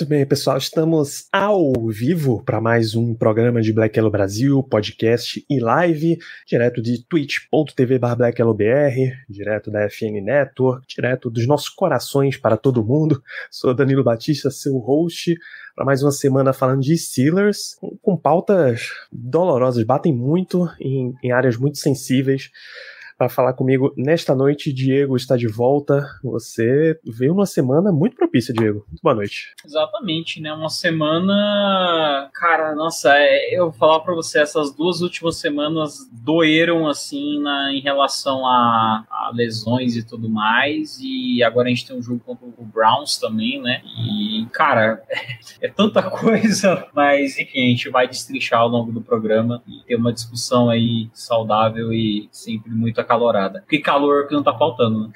Muito bem, pessoal, estamos ao vivo para mais um programa de Black Yellow Brasil, podcast e live, direto de twitch.tv blackyellowbr, direto da FN Network, direto dos nossos corações para todo mundo. Sou Danilo Batista, seu host, para mais uma semana falando de Steelers, com, com pautas dolorosas, batem muito em, em áreas muito sensíveis. Para falar comigo nesta noite, Diego está de volta. Você veio numa semana muito propícia, Diego. Muito boa noite. Exatamente, né? Uma semana. Cara, nossa, é, eu vou falar pra você, essas duas últimas semanas doeram, assim, na, em relação a, a lesões e tudo mais. E agora a gente tem um jogo contra o Browns também, né? E, cara, é tanta coisa, mas enfim, a gente vai destrinchar ao longo do programa e ter uma discussão aí saudável e sempre muito acalorada. Porque calor que não tá faltando, né?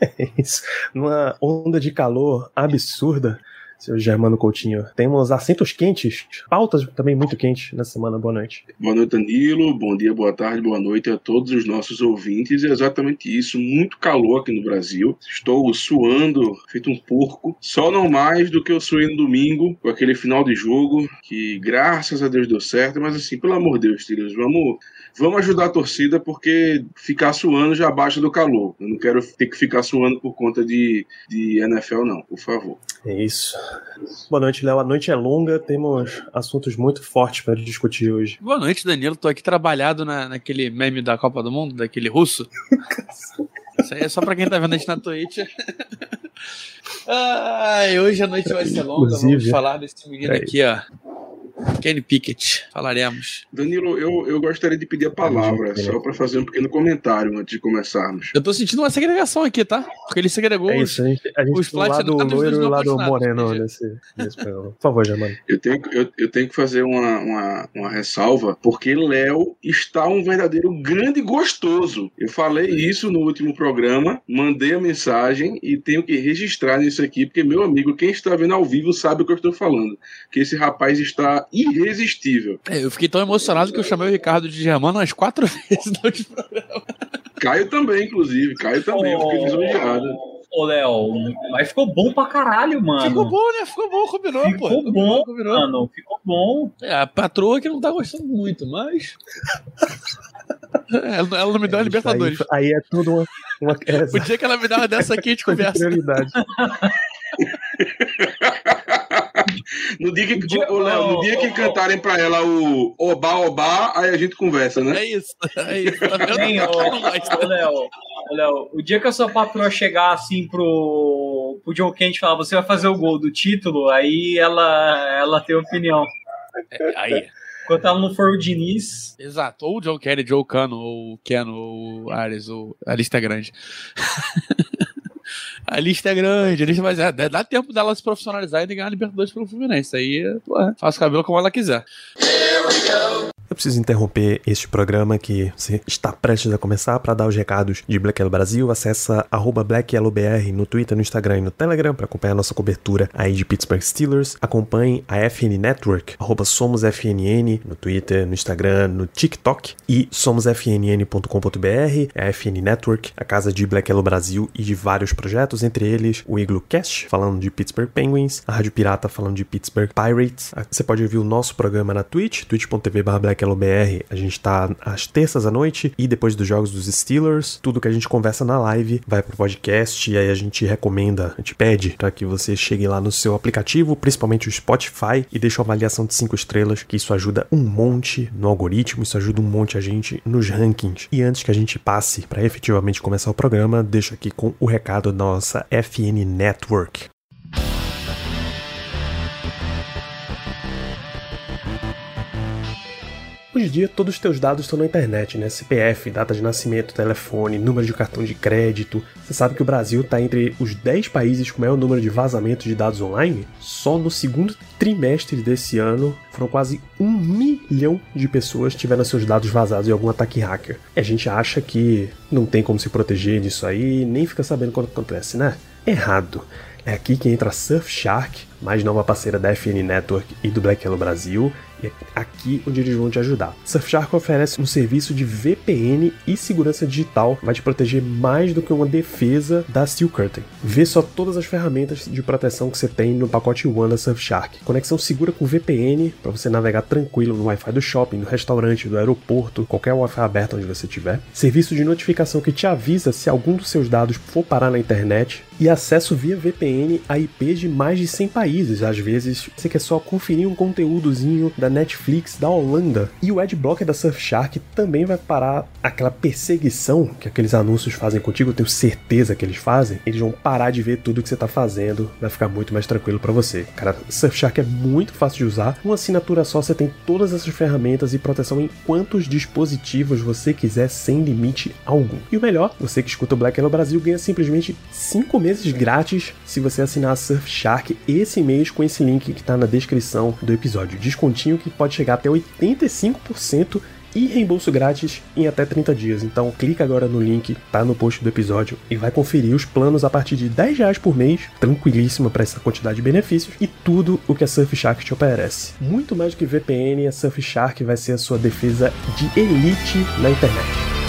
É isso. Numa onda de calor absurda, seu Germano Coutinho. Temos assentos quentes, pautas também muito quentes nessa semana. Boa noite. Boa noite, Danilo. Bom dia, boa tarde, boa noite a todos os nossos ouvintes. É exatamente isso. Muito calor aqui no Brasil. Estou suando, feito um porco. Só não mais do que eu suei no domingo, com aquele final de jogo, que graças a Deus deu certo. Mas assim, pelo amor de Deus, Steelers, vamos, vamos ajudar a torcida, porque ficar suando já baixa do calor. Eu não quero ter que ficar suando por conta de, de NFL, não, por favor. É isso. Boa noite, Léo. A noite é longa, temos assuntos muito fortes para discutir hoje. Boa noite, Danilo. Tô aqui trabalhado na, naquele meme da Copa do Mundo, daquele russo. Isso aí é só pra quem tá vendo a gente na Twitch. Ai, hoje a noite vai ser longa. Vamos Inclusive, falar desse menino é aqui, ó. Kenny Pickett. Falaremos. Danilo, eu, eu gostaria de pedir a palavra, só para fazer um pequeno comentário antes de começarmos. Eu tô sentindo uma segregação aqui, tá? Porque ele segregou É os- isso, a gente, a gente os lado loiro e não lado moreno nesse, nesse. Por favor, Germano. Eu tenho, eu, eu tenho que fazer uma, uma, uma ressalva, porque Léo está um verdadeiro grande gostoso. Eu falei isso no último programa, mandei a mensagem e tenho que registrar nisso aqui, porque, meu amigo, quem está vendo ao vivo sabe o que eu estou falando. Que esse rapaz está irresistível. É, eu fiquei tão emocionado que eu chamei o Ricardo de Germano umas quatro vezes no último programa. Caio também, inclusive. Caio também, eu fiquei lisonjeado. Ô, Léo, mas ficou bom pra caralho, mano. Ficou bom, né? Ficou bom, combinou, pô. Ficou bom, combinou. mano. Ficou bom. É, a patroa que não tá gostando muito, mas. ela, ela não me deu a Libertadores. Aí, aí é tudo uma. uma é, O dia que ela me dá uma dessa aqui, a gente conversa. No dia que, Dia- ô, Léo, no ô, dia que cantarem pra ela o Oba Oba, aí a gente conversa, né? É isso, é isso. Tá vendo? Hein, ô, ô, Léo, ô, Léo, o dia que a sua patroa chegar assim pro, pro Joe Kent e falar você vai fazer o gol do título, aí ela, ela tem opinião. É, Aí. Enquanto ela não for o Diniz, Exato. Ou o Joe Kelly, Joe Cano, ou Keno, ou Ares, ou... a lista é grande. a lista é grande, a lista vai é, dá tempo dela se profissionalizar e ganhar a Libertadores pelo Fluminense. Aí, pô, é, faz o cabelo como ela quiser. Eu preciso interromper este programa que está prestes a começar para dar os recados de Black Yellow Brasil. Arroba BlackYellowBR no Twitter, no Instagram e no Telegram para acompanhar nossa cobertura aí de Pittsburgh Steelers. Acompanhe a FN Network, SomosFNN no Twitter, no Instagram, no TikTok e somosfnn.com.br, é a FN Network, a casa de Black Yellow Brasil e de vários projetos, entre eles o Igloo Cast, falando de Pittsburgh Penguins, a Rádio Pirata falando de Pittsburgh Pirates. Você pode ouvir o nosso programa na Twitch, twitch.tv BlackYellowBR. A gente tá às terças à noite e depois dos jogos dos Steelers, tudo que a gente conversa na live vai pro podcast e aí a gente recomenda, a gente pede para que você chegue lá no seu aplicativo, principalmente o Spotify, e deixe uma avaliação de 5 estrelas, que isso ajuda um monte no algoritmo, isso ajuda um monte a gente nos rankings. E antes que a gente passe para efetivamente começar o programa, deixo aqui com o recado da nossa FN Network. Hoje em dia, todos os teus dados estão na internet, né? CPF, data de nascimento, telefone, número de cartão de crédito. Você sabe que o Brasil está entre os 10 países com maior número de vazamentos de dados online? Só no segundo trimestre desse ano, foram quase um milhão de pessoas que tiveram seus dados vazados em algum ataque hacker. E a gente acha que não tem como se proteger disso aí, nem fica sabendo quando acontece, né? Errado. É aqui que entra Surfshark, mais nova parceira da FN Network e do Black Hello Brasil, e é aqui onde eles vão te ajudar. Surfshark oferece um serviço de VPN e segurança digital, vai te proteger mais do que uma defesa da Steel Curtain. Vê só todas as ferramentas de proteção que você tem no pacote One da Surfshark. Conexão segura com VPN para você navegar tranquilo no Wi-Fi do shopping, do restaurante, do aeroporto, qualquer Wi-Fi aberto onde você estiver. Serviço de notificação que te avisa se algum dos seus dados for parar na internet e acesso via VPN a IPs de mais de 100 países. Às vezes você quer só conferir um conteúdozinho da Netflix da Holanda. E o Adblocker da Surfshark também vai parar aquela perseguição que aqueles anúncios fazem contigo, eu tenho certeza que eles fazem. Eles vão parar de ver tudo que você está fazendo, vai ficar muito mais tranquilo para você. Cara, Surfshark é muito fácil de usar. Uma assinatura só você tem todas essas ferramentas e proteção em quantos dispositivos você quiser sem limite algum. E o melhor, você que escuta o Black Hello Brasil ganha simplesmente 5 meses grátis se você assinar a Surfshark esse mês com esse link que está na descrição do episódio. Descontinho que pode chegar até 85% e reembolso grátis em até 30 dias. Então clica agora no link, tá no post do episódio e vai conferir os planos a partir de 10 reais por mês, tranquilíssima para essa quantidade de benefícios e tudo o que a Surfshark te oferece. Muito mais do que VPN, a Surfshark vai ser a sua defesa de elite na internet.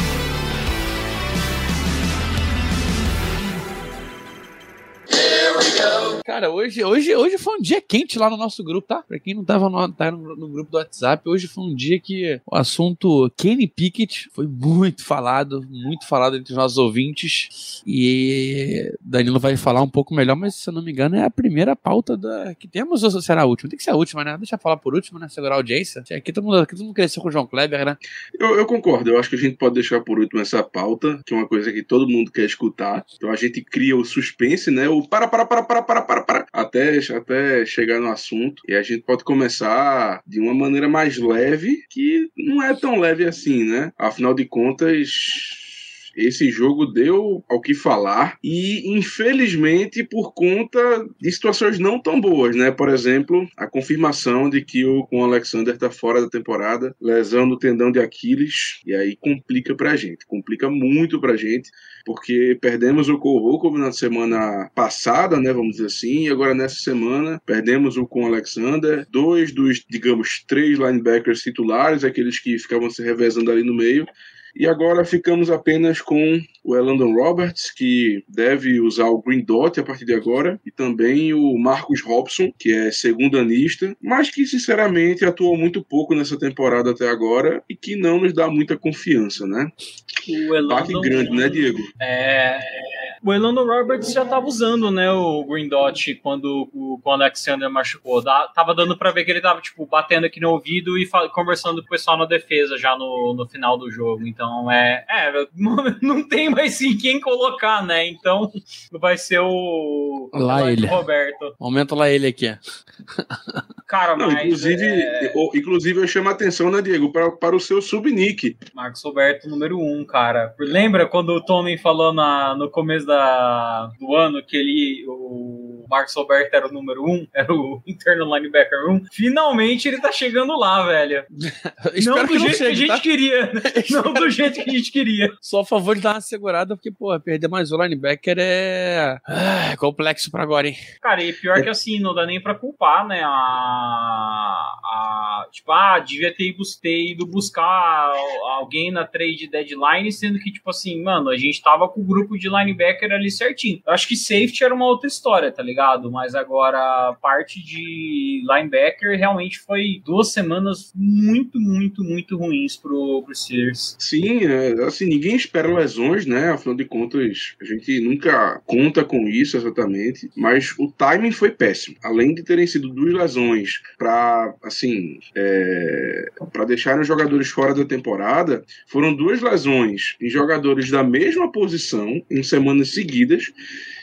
Cara, hoje, hoje, hoje foi um dia quente lá no nosso grupo, tá? Pra quem não tava no, tá no, no, grupo do WhatsApp, hoje foi um dia que o assunto Kenny Pickett foi muito falado, muito falado entre os nossos ouvintes. E Danilo vai falar um pouco melhor, mas se eu não me engano é a primeira pauta da, que temos ou será a última? Tem que ser a última, né? Deixa eu falar por último, né? Segurar a audiência. Aqui todo mundo, aqui todo mundo cresceu com o João Kleber, né? Eu, eu concordo, eu acho que a gente pode deixar por último essa pauta, que é uma coisa que todo mundo quer escutar. Então a gente cria o suspense, né? O para, para, para, para, para, para, até, até chegar no assunto. E a gente pode começar de uma maneira mais leve, que não é tão leve assim, né? Afinal de contas esse jogo deu ao que falar e, infelizmente, por conta de situações não tão boas, né? Por exemplo, a confirmação de que o, o Alexander está fora da temporada, lesão no tendão de Aquiles, e aí complica pra gente, complica muito pra gente, porque perdemos o Cole na semana passada, né? Vamos dizer assim, e agora nessa semana perdemos o com Alexander, dois dos, digamos, três linebackers titulares, aqueles que ficavam se revezando ali no meio, e agora ficamos apenas com o Elandon Roberts, que deve usar o Green Dot a partir de agora, e também o Marcus Robson, que é segundanista, mas que sinceramente atuou muito pouco nessa temporada até agora e que não nos dá muita confiança, né? O Elandon, grande, né, Diego? É, o Elano Roberts já estava usando, né, o Green Dot quando o, o Alexander machucou. Da, tava dando para ver que ele tava, tipo, batendo aqui no ouvido e conversando com o pessoal na defesa já no, no final do jogo. Então, é, é, não tem mais sim quem colocar, né? Então, vai ser o... Lá o ele. Roberto. Momento lá ele aqui. Cara, não, mas... Inclusive, é... eu, inclusive, eu chamo a atenção, né, Diego, para, para o seu subnick. Marcos Roberto, número um, cara. Lembra quando o Tony falou na, no começo da, do ano que ele, o Marcos Roberto era o número um, era o internal linebacker 1? Finalmente ele tá chegando lá, velho. não do jeito chegue, que a gente tá? queria. não do jeito que a gente queria. Só a favor de dar uma segurada, porque, pô, perder mais o linebacker é... é complexo pra agora, hein? Cara, e pior que assim, não dá nem pra culpar, né, a... a tipo, ah, devia ter ido buscar alguém na trade deadline, sendo que, tipo assim, mano, a gente tava com o grupo de linebacker ali certinho. Eu acho que safety era uma outra história, tá ligado? Mas agora, parte de linebacker realmente foi duas semanas muito, muito, muito ruins pro, pro Steelers. Sim, é, assim, ninguém espera lesões, né? Afinal de contas, a gente nunca conta com isso exatamente, mas o timing foi péssimo. Além de terem sido duas lesões para, assim, é, para deixarem os jogadores fora da temporada, foram duas lesões em jogadores da mesma posição em semanas seguidas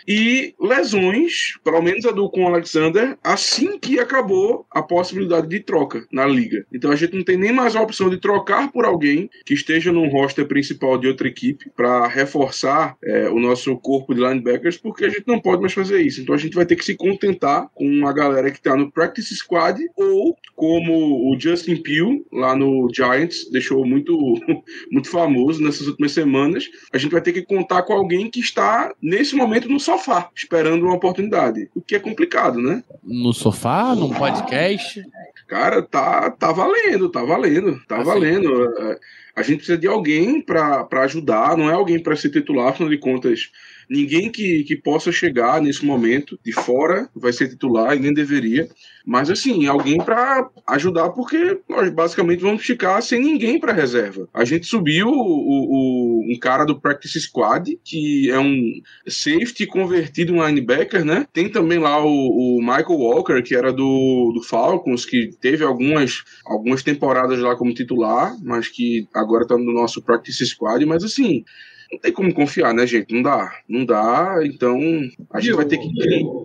e lesões, pelo menos a do com o Alexander, assim que acabou a possibilidade de troca na liga. Então a gente não tem nem mais a opção de trocar por alguém que esteja no roster principal de outra equipe para reforçar é, o nosso corpo de linebackers, porque a gente não pode mais fazer isso. Então a gente vai ter que se contentar com a galera que está no practice squad ou como o Justin Pugh lá no Giants deixou muito muito famoso nessas últimas semanas, a gente vai ter que contar com alguém que está nesse momento no sofá, esperando uma oportunidade, o que é complicado, né? No sofá, num podcast? Cara, tá, tá valendo, tá valendo, tá assim. valendo. É, a gente precisa de alguém para ajudar, não é alguém para ser titular, afinal de contas Ninguém que, que possa chegar nesse momento de fora vai ser titular e nem deveria. Mas, assim, alguém para ajudar, porque nós basicamente vamos ficar sem ninguém para reserva. A gente subiu o, o, um cara do Practice Squad, que é um safety convertido em linebacker, né? Tem também lá o, o Michael Walker, que era do, do Falcons, que teve algumas, algumas temporadas lá como titular, mas que agora está no nosso Practice Squad. Mas, assim, não tem como confiar, né, gente? Não dá. Não dá. Então, a gente vai ter que,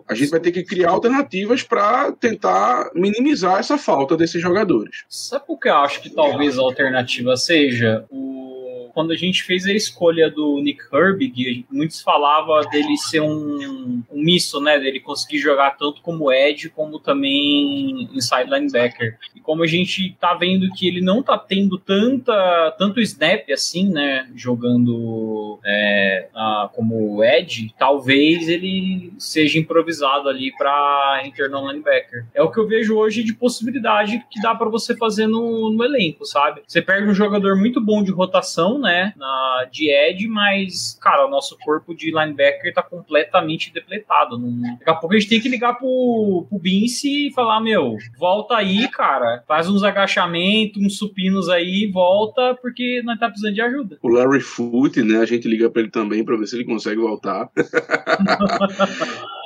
a gente vai ter que criar alternativas para tentar minimizar essa falta desses jogadores. Sabe o que eu acho que talvez a alternativa seja? O quando a gente fez a escolha do Nick Herbig, muitos falavam dele ser um, um misto, né? Dele conseguir jogar tanto como Ed, como também inside linebacker. E como a gente tá vendo que ele não tá tendo tanta, tanto snap assim, né? Jogando é, a, como Ed, talvez ele seja improvisado ali para internal linebacker. É o que eu vejo hoje de possibilidade que dá para você fazer no, no elenco, sabe? Você perde um jogador muito bom de rotação, né? Na, de Ed, mas, cara, o nosso corpo de linebacker tá completamente depletado. Não... Daqui a pouco a gente tem que ligar pro, pro Vince e falar: meu, volta aí, cara, faz uns agachamentos, uns supinos aí, volta, porque nós tá precisando de ajuda. O Larry Foote, né? A gente liga pra ele também pra ver se ele consegue voltar.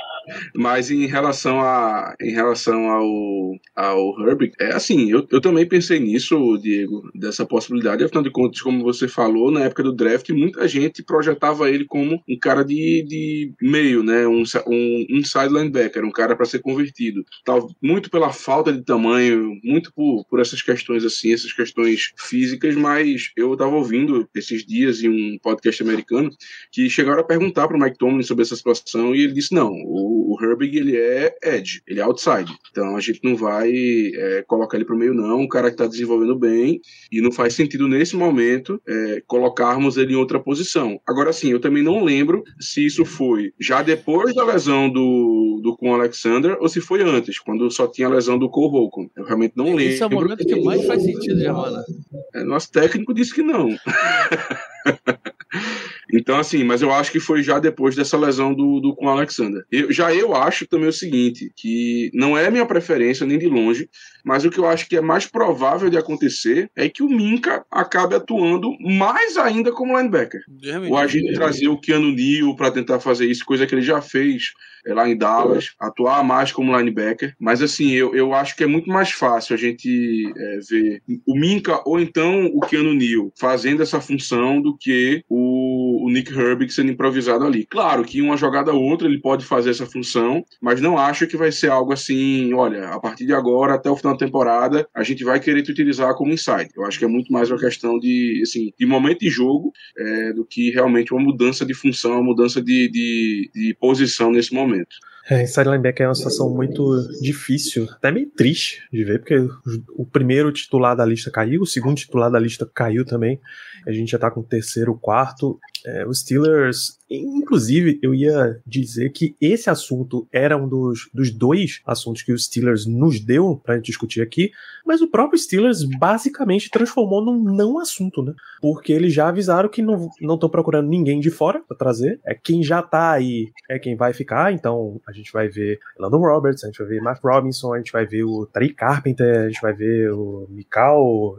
Mas em relação a em relação ao, ao Herbig, é assim, eu, eu também pensei nisso, Diego, dessa possibilidade. Afinal de contas, como você falou, na época do draft, muita gente projetava ele como um cara de, de meio, né? Um, um inside linebacker, um cara para ser convertido. Tal, muito pela falta de tamanho, muito por, por essas questões assim, essas questões físicas, mas eu estava ouvindo esses dias em um podcast americano que chegaram a perguntar para o Mike Tomlin sobre essa situação e ele disse: não, o o, Herbig ele é edge, ele é outside. Então a gente não vai é, colocar ele para o meio, não. Um cara que está desenvolvendo bem e não faz sentido nesse momento é, colocarmos ele em outra posição. Agora sim, eu também não lembro se isso foi já depois da lesão do, do com Alexander ou se foi antes, quando só tinha a lesão do Cole Holcomb. Eu realmente não lembro. Esse é o momento que mais faz sentido, Giovanna. É, nosso técnico disse que não. Então, assim, mas eu acho que foi já depois dessa lesão do, do com o Alexander. Eu, já eu acho também o seguinte, que não é minha preferência nem de longe, mas o que eu acho que é mais provável de acontecer é que o Minka acabe atuando mais ainda como linebacker. o agente trazer o Keanu Neal para tentar fazer isso, coisa que ele já fez é, lá em Dallas, atuar mais como linebacker. Mas assim, eu, eu acho que é muito mais fácil a gente é, ver o Minka ou então o Keanu Neal fazendo essa função do que o, o Nick Herbig sendo improvisado ali. Claro que uma jogada ou outra ele pode fazer essa função, mas não acho que vai ser algo assim, olha, a partir de agora até o final da temporada a gente vai querer te utilizar como inside. Eu acho que é muito mais uma questão de, assim, de momento de jogo é, do que realmente uma mudança de função, uma mudança de, de, de posição nesse momento. É, inside linebacker é uma situação muito difícil, até meio triste de ver, porque o primeiro titular da lista caiu, o segundo titular da lista caiu também, a gente já tá com o terceiro, quarto. É, os Steelers Inclusive, eu ia dizer que esse assunto era um dos, dos dois assuntos que os Steelers nos deu pra gente discutir aqui, mas o próprio Steelers basicamente transformou num não assunto, né? Porque eles já avisaram que não estão procurando ninguém de fora para trazer. É quem já tá aí é quem vai ficar, então a gente vai ver Landon Roberts, a gente vai ver Matt Robinson, a gente vai ver o Tariq Carpenter, a gente vai ver o Mikal.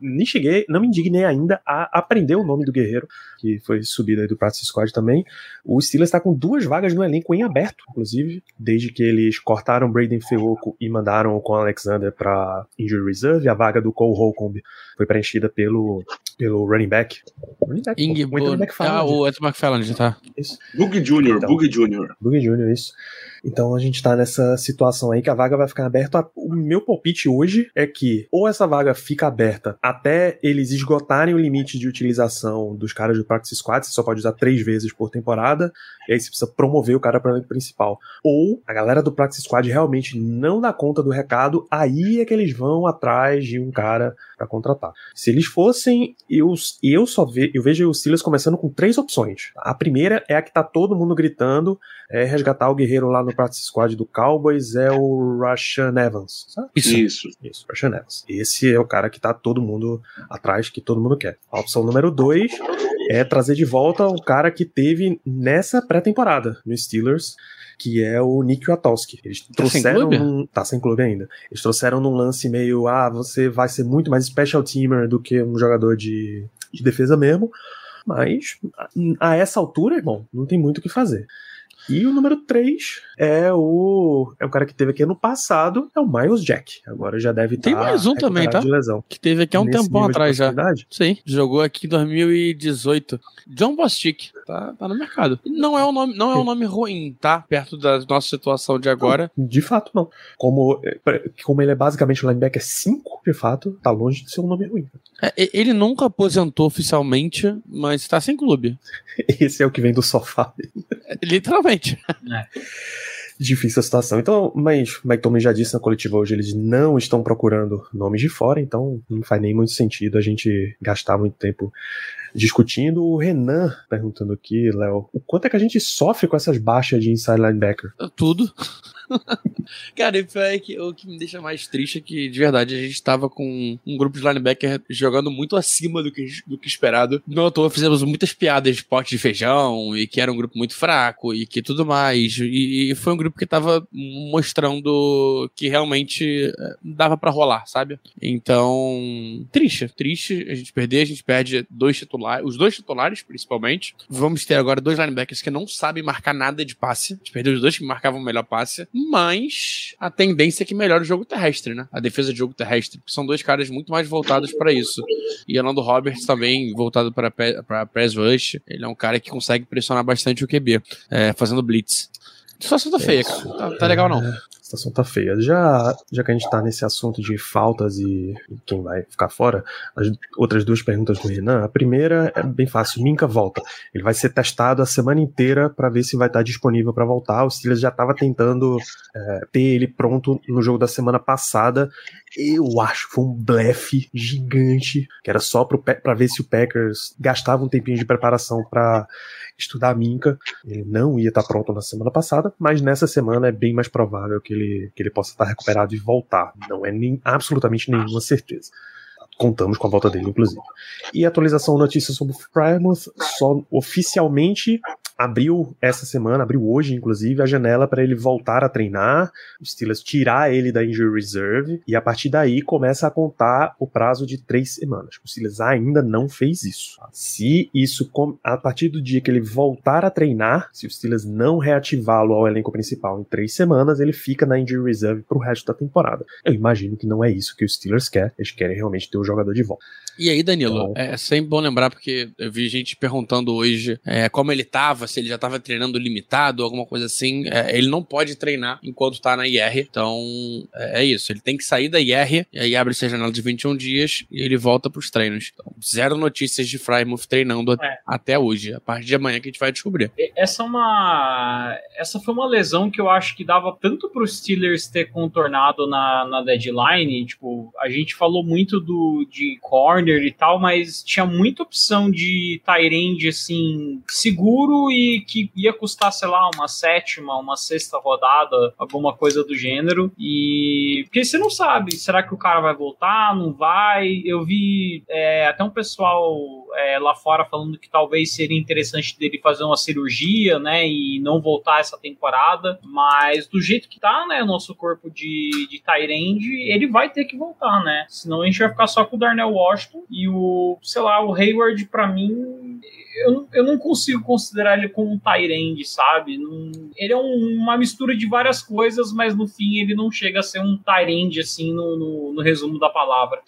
Nem cheguei, não me indignei ainda a aprender o nome do guerreiro, que foi subido aí do Practice Squad também. O Steelers está com duas vagas no elenco em aberto, inclusive, desde que eles cortaram Braden Feoco e mandaram o Con Alexander para injury reserve. A vaga do Cole Holcomb foi preenchida pelo pelo running back. Running back. Ing pô, o Anthony ah, McFarland. o Anthony McFarland, tá. Isso. Bug Jr., Então. Bug Jr. Boogie Jr., isso. Então a gente tá nessa situação aí que a vaga vai ficar aberta. O meu palpite hoje é que ou essa vaga fica aberta até eles esgotarem o limite de utilização dos caras do Practice Squad, você só pode usar três vezes por temporada, e aí você precisa promover o cara para o principal. Ou a galera do Practice Squad realmente não dá conta do recado, aí é que eles vão atrás de um cara para contratar. Se eles fossem, eu, eu só ve, eu vejo os Steelers começando com três opções. A primeira é a que tá todo mundo gritando, é resgatar o guerreiro lá no practice squad do Cowboys, é o Rashan Evans. Sabe? Isso. Isso. Isso, Rashan Evans. Esse é o cara que tá todo mundo atrás, que todo mundo quer. A opção número dois é trazer de volta o cara que teve nessa pré-temporada no Steelers, que é o Nick Watowski. Eles Tá sem trouxeram num, tá sem clube ainda. Eles trouxeram num lance meio, ah, você vai ser muito mais special teamer do que um jogador de, de defesa mesmo. Mas a, a essa altura, irmão, não tem muito o que fazer. E o número 3 é o é o cara que teve aqui ano passado, é o Miles Jack. Agora já deve Tem tá mais um também, tá? Que teve aqui há um Nesse tempão atrás já. Sim, jogou aqui em 2018. John Bostic, tá, tá no mercado. E Não é um nome, não é um nome ruim, tá? Perto da nossa situação de agora. De fato, não. Como, é, como ele é basicamente um linebacker 5, de fato, tá longe de ser um nome ruim. É, ele nunca aposentou oficialmente, mas tá sem clube. Esse é o que vem do sofá. É, Literalmente. Difícil a situação. Então, mas Tomlin já disse na coletiva hoje, eles não estão procurando nomes de fora, então não faz nem muito sentido a gente gastar muito tempo discutindo. O Renan perguntando aqui, Léo, o quanto é que a gente sofre com essas baixas de inside linebacker? Tudo. Cara, e pior é que o que me deixa mais triste é que, de verdade, a gente tava com um grupo de linebacker jogando muito acima do que, do que esperado. Não à toa fizemos muitas piadas de pote de feijão e que era um grupo muito fraco e que tudo mais. E, e foi um grupo que tava mostrando que realmente eh, dava pra rolar, sabe? Então, triste, triste a gente perder. A gente perde dois titulares, os dois titulares principalmente. Vamos ter agora dois linebackers que não sabem marcar nada de passe. A gente perdeu os dois que marcavam o melhor passe. Mas a tendência é que melhore o jogo terrestre, né? A defesa de jogo terrestre. Porque são dois caras muito mais voltados pra isso. E Orlando Roberts também voltado para para press rush. Ele é um cara que consegue pressionar bastante o QB, é, fazendo blitz. Situação tá feia, cara. Tá, tá legal não. Situação tá feia. Já, já que a gente tá nesse assunto de faltas e, quem vai ficar fora, as outras duas perguntas do Renan. A primeira é bem fácil. Minka volta. Ele vai ser testado a semana inteira para ver se vai estar disponível para voltar. O Steelers já estava tentando é, ter ele pronto no jogo da semana passada. Eu acho que foi um blefe gigante, que era só para ver se o Packers gastava um tempinho de preparação para estudar a Minka. Ele não ia estar pronto na semana passada, mas nessa semana é bem mais provável que ele, que ele possa estar recuperado e voltar. Não é nem, absolutamente nenhuma certeza. Contamos com a volta dele, inclusive. E atualização notícia sobre o Plymouth, só oficialmente abriu essa semana, abriu hoje, inclusive, a janela para ele voltar a treinar, o Steelers tirar ele da injury reserve, e a partir daí começa a contar o prazo de três semanas. O Steelers ainda não fez isso. Se isso, a partir do dia que ele voltar a treinar, se o Steelers não reativá-lo ao elenco principal em três semanas, ele fica na injury reserve pro resto da temporada. Eu imagino que não é isso que o Steelers quer, eles querem realmente ter o jogador de volta. E aí, Danilo, Então- é sempre bom lembrar, porque eu vi gente perguntando hoje é, como ele tava, se ele já tava treinando limitado, alguma coisa assim. É, ele não pode treinar enquanto tá na IR. Então, é, é isso. Ele tem que sair da IR, e aí abre essa janela de 21 dias e ele volta pros treinos. Então, zero notícias de Frymouth treinando É. até hoje. A partir de amanhã que a gente vai descobrir. Essa é uma. Essa foi uma lesão que eu acho que dava tanto pro Steelers ter contornado na, na deadline. Tipo, a gente falou muito do de corner e tal, mas tinha muita opção de Tyrande assim, seguro e que ia custar, sei lá, uma sétima, uma sexta rodada, alguma coisa do gênero. E. Porque você não sabe, será que o cara vai voltar? Não vai? Eu vi é, até um pessoal é, lá fora falando que talvez seria interessante dele fazer uma cirurgia, né, e não voltar essa temporada, mas do jeito que tá, né, o nosso corpo de, de Tyrande, ele vai ter que voltar, né, senão a gente vai ficar só com o Darnell Washington e o, sei lá, o Hayward pra mim, eu, não- eu não consigo considerar ele como um Tyrande, sabe, Não- ele é um- uma mistura de várias coisas, mas no fim ele não chega a ser um Tyrande, assim, no, no, no resumo da palavra.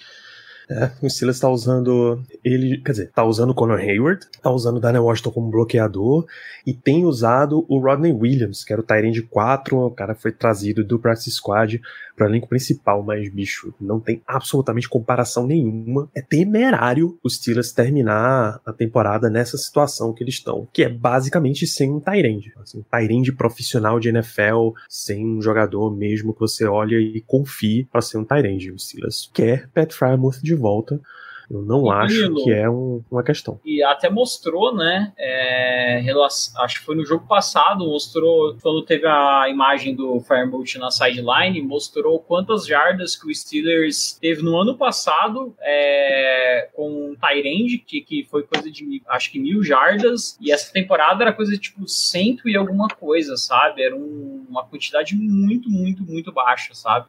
É, o Steelers tá usando ele, quer dizer, tá usando o Conor Hayward, tá usando o Daniel Washington como bloqueador e tem usado o Rodney Williams, que era o Tyrande 4, o cara foi trazido do practice squad para o elenco principal, mas bicho, não tem absolutamente comparação nenhuma. É temerário os Steelers terminar a temporada nessa situação que eles estão, que é basicamente sem um Tyrande, assim, um Tyrande profissional de NFL, sem um jogador mesmo que você olha e confie para ser um Tyrande. O Steelers quer Pat Frymouth de volta. Eu não E acho Danilo? que é um- uma questão. E até mostrou, né? é, acho que foi no jogo passado, mostrou, quando teve a imagem do Firebolt na sideline, mostrou quantas jardas que o Steelers teve no ano passado é, com um Tyrande, que, que foi coisa de acho que mil jardas, e essa temporada era coisa de tipo cento e alguma coisa, sabe? Era um- uma quantidade muito, muito, muito baixa, sabe?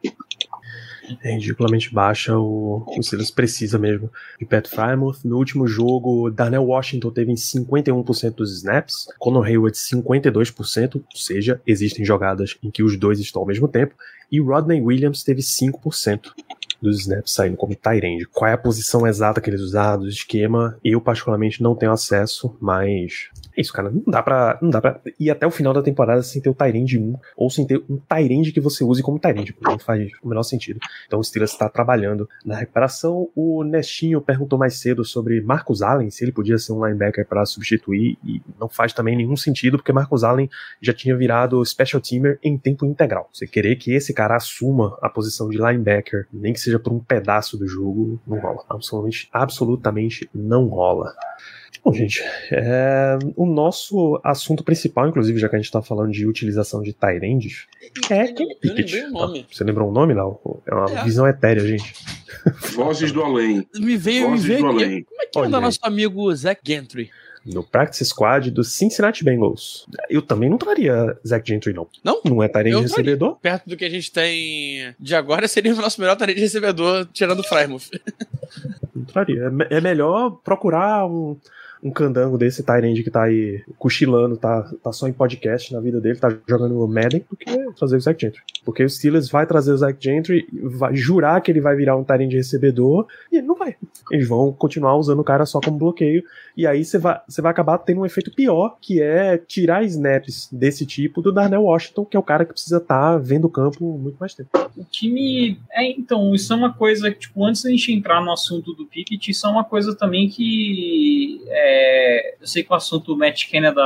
É ridiculamente baixa. O, o Steelers precisa mesmo de Pat Frymouth. No último jogo, Darnell Washington teve em 51% dos snaps, Conor Hayward 52%, ou seja, existem jogadas em que os dois estão ao mesmo tempo, e Rodney Williams teve 5% dos snaps saindo como end. Qual é a posição exata que eles usaram, do esquema? Eu particularmente não tenho acesso, mas é isso, cara. Não dá pra, não dá pra ir até o final da temporada sem ter o Tyrande 1 ou sem ter um Tyrande que você use como Tyrande. Não faz o menor sentido. Então o Steelers está trabalhando na recuperação. O Nestinho perguntou mais cedo sobre Marcus Allen, se ele podia ser um linebacker para substituir, e não faz também nenhum sentido, porque Marcus Allen já tinha virado special teamer em tempo integral. Você querer que esse cara assuma a posição de linebacker, nem que seja por um pedaço do jogo, não rola. Absolutamente, absolutamente não rola. Bom, gente, é, o nosso assunto principal, inclusive, já que a gente tá falando de utilização de Tyrands, é Kenny Eu Pickett. lembrei o nome. Você lembrou o nome, não? É uma É. visão etérea, gente. Vozes do além. Me veio, me Vozes veio do aqui. além. Como é que Olha anda aí. nosso amigo Zach Gentry? No Practice Squad do Cincinnati Bengals. Eu também não traria Zach Gentry, não. Não? Não é Tyrande Eu recebedor? Perto do que a gente tem de agora, seria o nosso melhor tarefa de recebedor, tirando o Frymouth. Não traria. É me- É melhor procurar um, um candango desse Tyrande que tá aí cochilando, tá, tá só em podcast na vida dele, tá jogando Madden, do que trazer o Zach Gentry. Porque o Steelers vai trazer o Zach Gentry, vai jurar que ele vai virar um Tyrande recebedor, e ele não vai. Eles vão continuar usando o cara só como bloqueio, e aí você vai, vai acabar tendo um efeito pior, que é tirar snaps desse tipo do Darnell Washington, que é o cara que precisa estar vendo o campo muito mais tempo. O que me. É, então, isso é uma coisa que, tipo, antes da gente entrar no assunto do Pickett, isso é uma coisa também que. é, eu sei que o assunto Matt Canada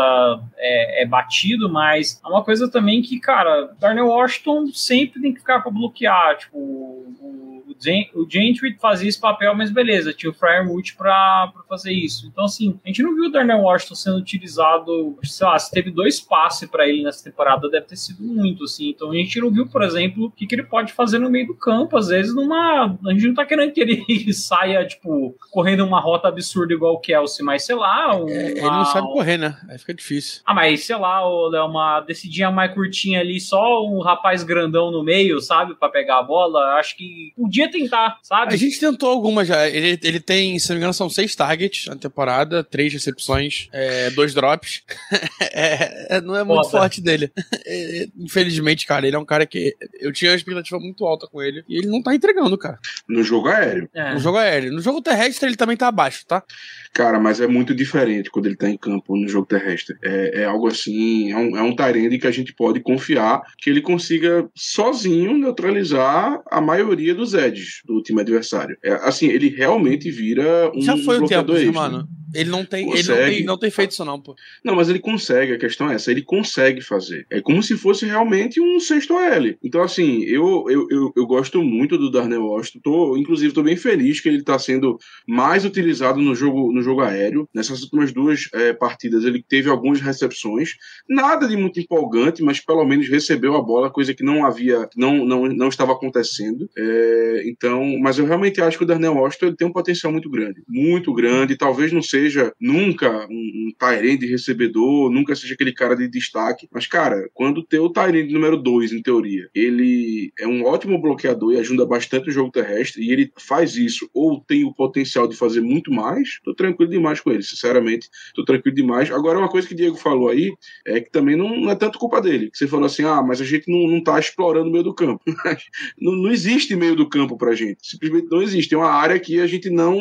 é, é batido, mas é uma coisa também que, cara, Darnell Washington sempre tem que ficar pra bloquear. Tipo, o, o, Gen- o Gentry fazia esse papel, mas beleza, tinha o Fryermuth pra, pra fazer isso. Então, assim, a gente não viu o Darnell Washington sendo utilizado, sei lá, se teve dois passes pra ele nessa temporada, deve ter sido muito, assim. Então, a gente não viu, por exemplo, o que, que ele pode fazer no meio do campo. Às vezes, numa. A gente não tá querendo que ele saia, tipo, correndo uma rota absurda igual o Kelsey, mas sei lá. É, ele não sabe correr, né? Aí fica difícil. ah, mas sei lá, Léo, uma descidinha mais curtinha ali, só um rapaz grandão no meio, sabe, Pra pegar a bola. Acho que podia tentar, sabe? A gente tentou algumas já. Ele, ele tem, se não me engano, são seis targets na temporada, três recepções, é, dois drops. É, é, não é muito Foda. forte dele. É, infelizmente, cara, ele é um cara que eu tinha uma expectativa muito alta com ele e ele não tá entregando, cara. No jogo aéreo. É. No jogo aéreo. No jogo terrestre ele também tá abaixo, tá? Cara, mas é muito diferente quando ele tá em campo no jogo terrestre. É, é algo assim, é um, é um Tyrande que a gente pode confiar que ele consiga sozinho neutralizar a maioria dos edges do time adversário. É, assim, ele realmente vira um Já foi o tempo, extra. mano. Ele não tem, ele não Consegue. tem, não tem feito isso, não, pô. Não, mas ele consegue, a questão é essa, ele consegue fazer. É como se fosse realmente um sexto OL. Então, assim, eu, eu, eu, eu gosto muito do Darnell Washington. Tô, inclusive, tô bem feliz que ele está sendo mais utilizado no jogo, no jogo aéreo. Nessas últimas duas eh, partidas, ele teve algumas recepções. Nada de muito empolgante, mas pelo menos recebeu a bola, coisa que não havia, não, não, não estava acontecendo. É, então, mas eu realmente acho que o Darnell Washington tem um potencial muito grande. Muito grande. Talvez não seja nunca um, um recebedor, nunca seja aquele cara de destaque. Mas, cara, quando o Tyrande número 2, em teoria, ele é um ótimo bloqueador e ajuda bastante o jogo terrestre, e ele faz isso, ou tem o potencial de fazer muito mais, tô tranquilo demais com ele, sinceramente, tô tranquilo demais. Agora, uma coisa que o Diego falou aí, é que também não, não é tanto culpa dele. Você falou assim, ah, mas a gente não, não tá explorando o meio do campo. não, não existe meio do campo pra gente. Simplesmente não existe. Tem uma área que a gente não.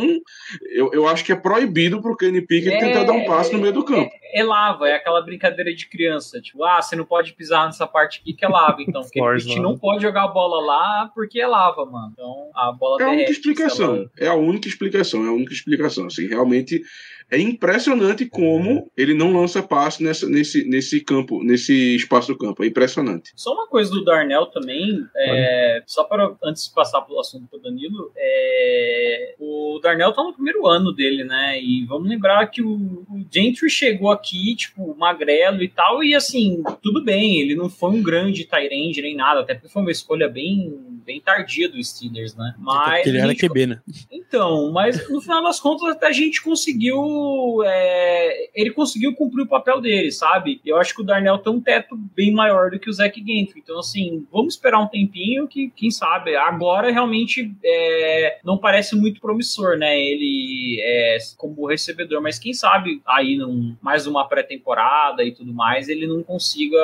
Eu, eu acho que é proibido pro Kenny Pickett é, tentar dar um passo no meio do campo. É, é, lava, é aquela brincadeira de criança. Tipo, ah, você não pode pisar nessa parte aqui que é lava. Então, Kenny Pickett não pode jogar a bola lá porque é lava, mano. Então, a bola É a única explicação. É a única explicação. É a única explicação. Assim, realmente é impressionante como ele não lança passe nessa, nesse, nesse campo, nesse espaço do campo. É impressionante. Só uma coisa do Darnell também, é, só para antes de passar pelo assunto do Danilo, é, o Darnell tá no primeiro ano dele, né? E vamos lembrar que o, o Gentry chegou aqui, tipo, magrelo e tal, e assim, tudo bem, ele não foi um grande Tyrande nem nada, até porque foi uma escolha bem, bem tardia do Steelers, né? Mas. Porque ele era QB, né? Então, mas no final das contas, até a gente conseguiu é, ele conseguiu cumprir o papel dele, sabe? Eu acho que o Darnell tem um teto bem maior do que o Zach Gentry. Então, assim, vamos esperar um tempinho que, quem sabe, agora realmente é, não parece muito promissor, né? Ele é, como recebedor, mas quem sabe aí num, mais uma pré-temporada e tudo mais, ele não consiga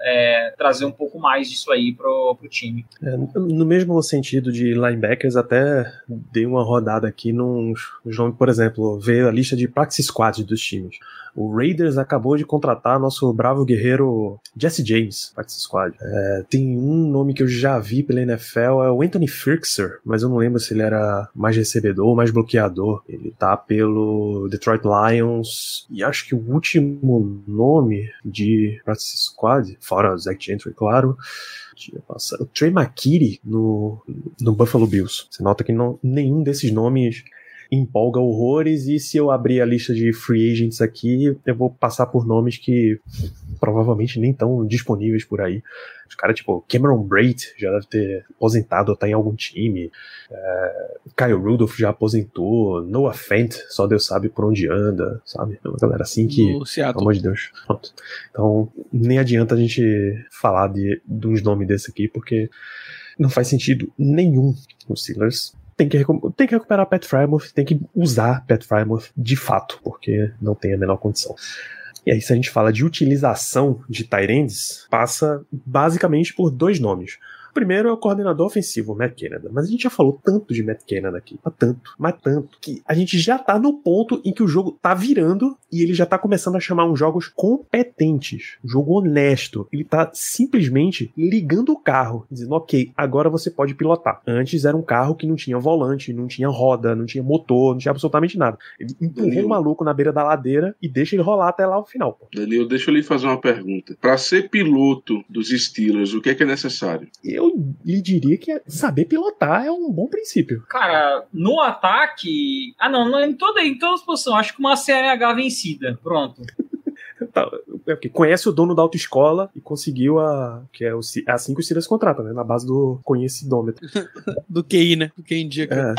é, trazer um pouco mais disso aí pro, pro time. É, no mesmo sentido de linebackers, até dei uma rodada aqui nos nomes, por exemplo, ver a lista de practice squad dos times. O Raiders acabou de contratar nosso bravo guerreiro Jesse James, practice squad. É, tem um nome que eu já vi pela NFL, é o Anthony Firkser, mas eu não lembro se ele era mais recebedor ou mais bloqueador. Ele tá pelo Detroit Lions e acho que o último nome de practice squad, fora o Zach Gentry, claro, o Trey McKitty no, no Buffalo Bills. Você nota que não, nenhum desses nomes empolga horrores, e se eu abrir a lista de free agents aqui, eu vou passar por nomes que provavelmente nem estão disponíveis por aí. Os caras, tipo, Cameron Braid já deve ter aposentado ou tá em algum time. É, Kyle Rudolph já aposentou. Noah Fent, só Deus sabe por onde anda, sabe? É uma galera assim que. Pelo amor de Deus. Pronto. Então, nem adianta a gente falar de, de uns nomes desse aqui, porque não faz sentido nenhum. Os Steelers tem que, tem que recuperar Pat Frymouth, tem que usar Pat Frymouth de fato, porque não tem a menor condição. E aí, se a gente fala de utilização de Tyrands, passa basicamente por dois nomes primeiro é o coordenador ofensivo, Matt Canada. Mas a gente já falou tanto de Matt Canada aqui, mas tanto, mas tanto, que a gente já tá no ponto em que o jogo tá virando e ele já tá começando a chamar uns jogos competentes, um jogo honesto. Ele tá simplesmente ligando o carro, dizendo, ok, agora você pode pilotar. Antes era um carro que não tinha volante, não tinha roda, não tinha motor, não tinha absolutamente nada. Ele empurrou o maluco na beira da ladeira e deixa ele rolar até lá o final. Pô. Danilo, deixa eu lhe fazer uma pergunta. Para ser piloto dos Steelers, o que é que é necessário? Eu eu lhe diria que saber pilotar é um bom princípio. Cara, no ataque. Ah, não, em, toda, em todas as posições, acho que uma CNH vencida. Pronto. Tá, é conhece o dono da autoescola e conseguiu a. Que é, o, é assim que o Silas contrata, né? Na base do conhecidômetro. do QI, né? Do QI indica. É,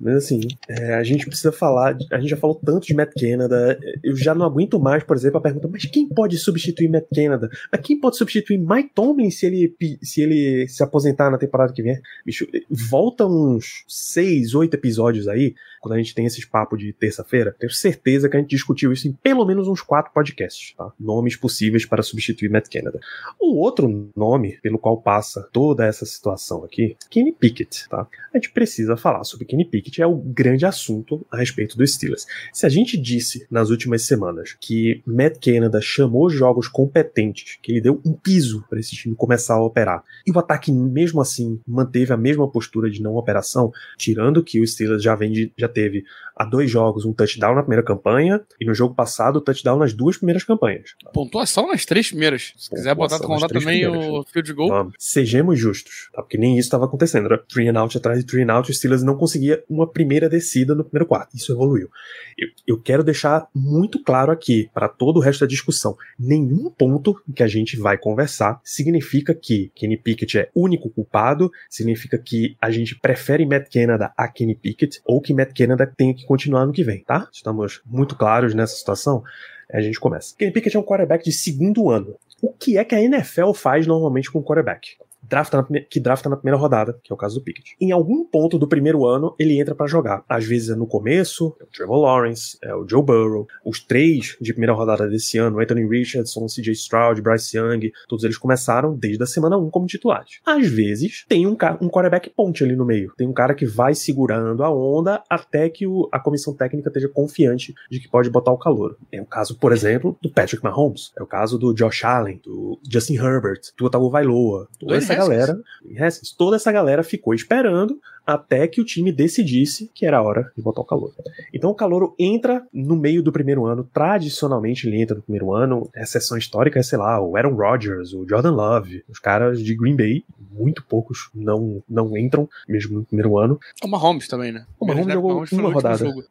mas assim, é, a gente precisa falar. A gente já falou tanto de Matt Canada. Eu já não aguento mais, por exemplo, a pergunta: mas quem pode substituir Matt Canada? Mas quem pode substituir Mike Tomlin se ele se, ele se aposentar na temporada que vem? Bicho, volta uns seis, oito episódios aí, quando a gente tem esses papos de terça-feira. Tenho certeza que a gente discutiu isso em pelo menos uns quatro podcasts, tá? Nomes possíveis para substituir Matt Canada. O outro nome pelo qual passa toda essa situação aqui, Kenny Pickett, tá? A gente precisa falar sobre Kenny Pickett, é o grande assunto a respeito dos Steelers. Se a gente disse nas últimas semanas que Matt Canada chamou jogos competentes, que ele deu um piso para esse time começar a operar, e o ataque mesmo assim manteve a mesma postura de não operação, tirando que o Steelers já vem de, já teve há dois jogos um touchdown na primeira campanha e no jogo passado o touchdown nas duas primeiras campanhas. Pontuação nas três primeiras. Se quiser botar Pontuação contar três também primeiras. o field goal. Vamos. Sejamos justos, tá? Porque nem isso estava acontecendo. Era three and out atrás de three and out, o Steelers não conseguia uma primeira descida no primeiro quarto. Isso evoluiu. Eu, eu quero deixar muito claro aqui, para todo o resto da discussão, nenhum ponto que a gente vai conversar significa que Kenny Pickett é único culpado, significa que a gente prefere Matt Canada a Kenny Pickett, ou que Matt Canada tem que continuar no que vem, tá? Estamos muito claros nessa situação. A gente começa. Kenny Pickett é um quarterback de segundo ano. O que é que a NFL faz normalmente com quarterback? Drafta na que drafta na primeira rodada, que é o caso do Pickett. Em algum ponto do primeiro ano, ele entra pra jogar. Às vezes é no começo, é o Trevor Lawrence, é o Joe Burrow. Os três de primeira rodada desse ano, Anthony Richardson, CJ Stroud, Bryce Young, todos eles começaram desde a semana 1 como titulares. Às vezes, tem um, um quarterback ponte ali no meio. Tem um cara que vai segurando a onda até que o- a comissão técnica esteja confiante de que pode botar o calor. É o caso, por exemplo, do Patrick Mahomes. É o caso do Josh Allen, do Justin Herbert, do Tagovailoa. Toda Dwayne essa Haskins. galera, Haskins, toda essa galera ficou esperando até que o time decidisse que era a hora de botar o calor. Então o calouro entra no meio do primeiro ano. Tradicionalmente ele entra no primeiro ano. A exceção histórica é, sei lá, o Aaron Rodgers, o Jordan Love, os caras de Green Bay. Muito poucos não, não entram, mesmo no primeiro ano. O Mahomes também, né? O Mahomes jogou Mahomes uma rodada. jogo.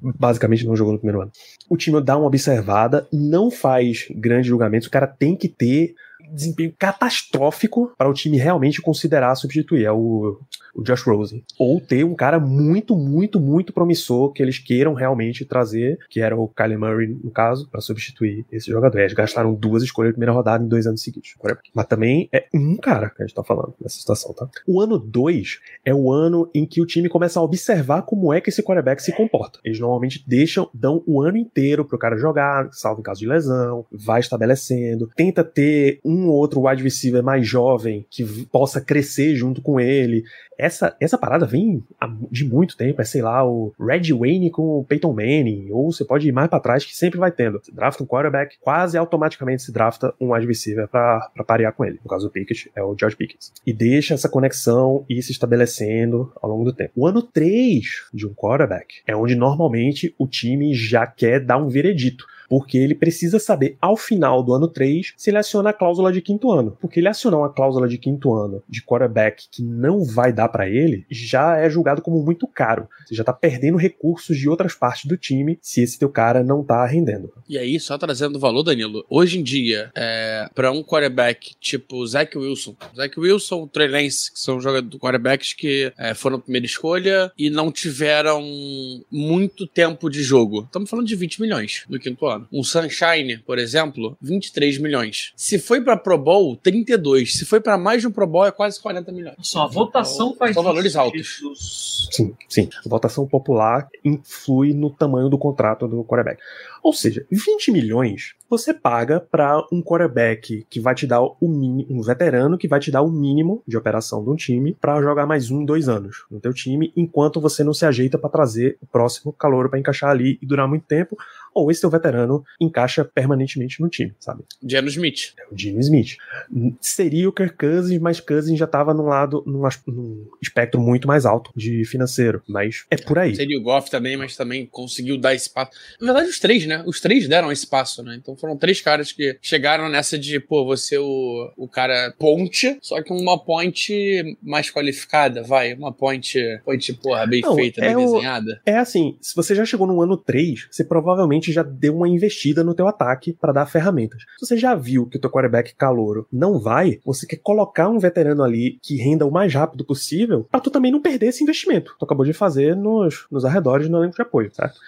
basicamente não jogou no primeiro ano. O time dá uma observada, não faz grandes julgamentos, o cara tem que ter desempenho catastrófico para o time realmente considerar substituir. É o, o Josh Rosen. Ou ter um cara muito, muito, muito promissor que eles queiram realmente trazer, que era o Kyler Murray, no caso, para substituir esse jogador. Eles gastaram duas escolhas de primeira rodada em dois anos seguidos. Mas também é um cara que a gente tá falando nessa situação, tá? O ano 2 é o ano em que o time começa a observar como é que esse quarterback se comporta. Eles normalmente deixam, dão o ano inteiro pro cara jogar, salvo em caso de lesão, vai estabelecendo, tenta ter um ou outro wide receiver mais jovem que possa crescer junto com ele. Essa, essa parada vem de muito tempo, é sei lá, o Red Wayne com o Peyton Manning, ou você pode ir mais pra trás que sempre vai tendo. Você drafta um quarterback, quase automaticamente se drafta um wide receiver pra, pra parear com ele. No caso do Pickett, é o George Pickett. E deixa essa conexão ir se estabelecendo ao longo do tempo. O ano 3 de um quarterback é onde normalmente o time já quer dar um veredito porque ele precisa saber ao final do ano 3 se ele aciona a cláusula de quinto ano. Porque ele acionar uma cláusula de quinto ano de quarterback que não vai dar pra ele já é julgado como muito caro. Você já tá perdendo recursos de outras partes do time se esse teu cara não tá rendendo. E aí, só trazendo valor, Danilo, hoje em dia, é, para um quarterback tipo Zach Wilson, Zach Wilson, Trey Lance, que são jogadores quarterbacks que é, foram a primeira escolha e não tiveram muito tempo de jogo. Estamos falando de 20 milhões no quinto ano. Um Sunshine, por exemplo, 23 milhões. Se foi para Pro Bowl, 32. Se foi para mais de um Pro Bowl, é quase 40 milhões. Só a votação faz São valores isso, altos. Sim, sim. A votação popular influi no tamanho do contrato do quarterback. Ou seja, 20 milhões você paga para um quarterback que vai te dar o mínimo, um veterano que vai te dar o mínimo de operação de um time para jogar mais um, dois anos no teu time, enquanto você não se ajeita para trazer o próximo calor para encaixar ali e durar muito tempo, ou esse teu veterano encaixa permanentemente no time, sabe? Geno Smith. É o Gino Smith. Seria o Kirk Cousins, mas Cousins já estava num lado, num, num espectro muito mais alto de financeiro, mas é por aí. Seria o Goff também, mas também conseguiu dar espaço. Na verdade, os três, né? Os três deram espaço, né? Então foram três caras que chegaram nessa de, pô, você o, o cara ponte, só que uma ponte mais qualificada, vai. Uma ponte, ponte porra, bem Não, feita, é bem o- desenhada. É assim, se você já chegou no ano 3, você provavelmente já deu uma investida no teu ataque para dar ferramentas. Se você já viu que o teu quarterback calouro não vai, você quer colocar um veterano ali que renda o mais rápido possível, para tu também não perder esse investimento. Tu acabou de fazer nos, nos arredores do elenco de apoio, certo?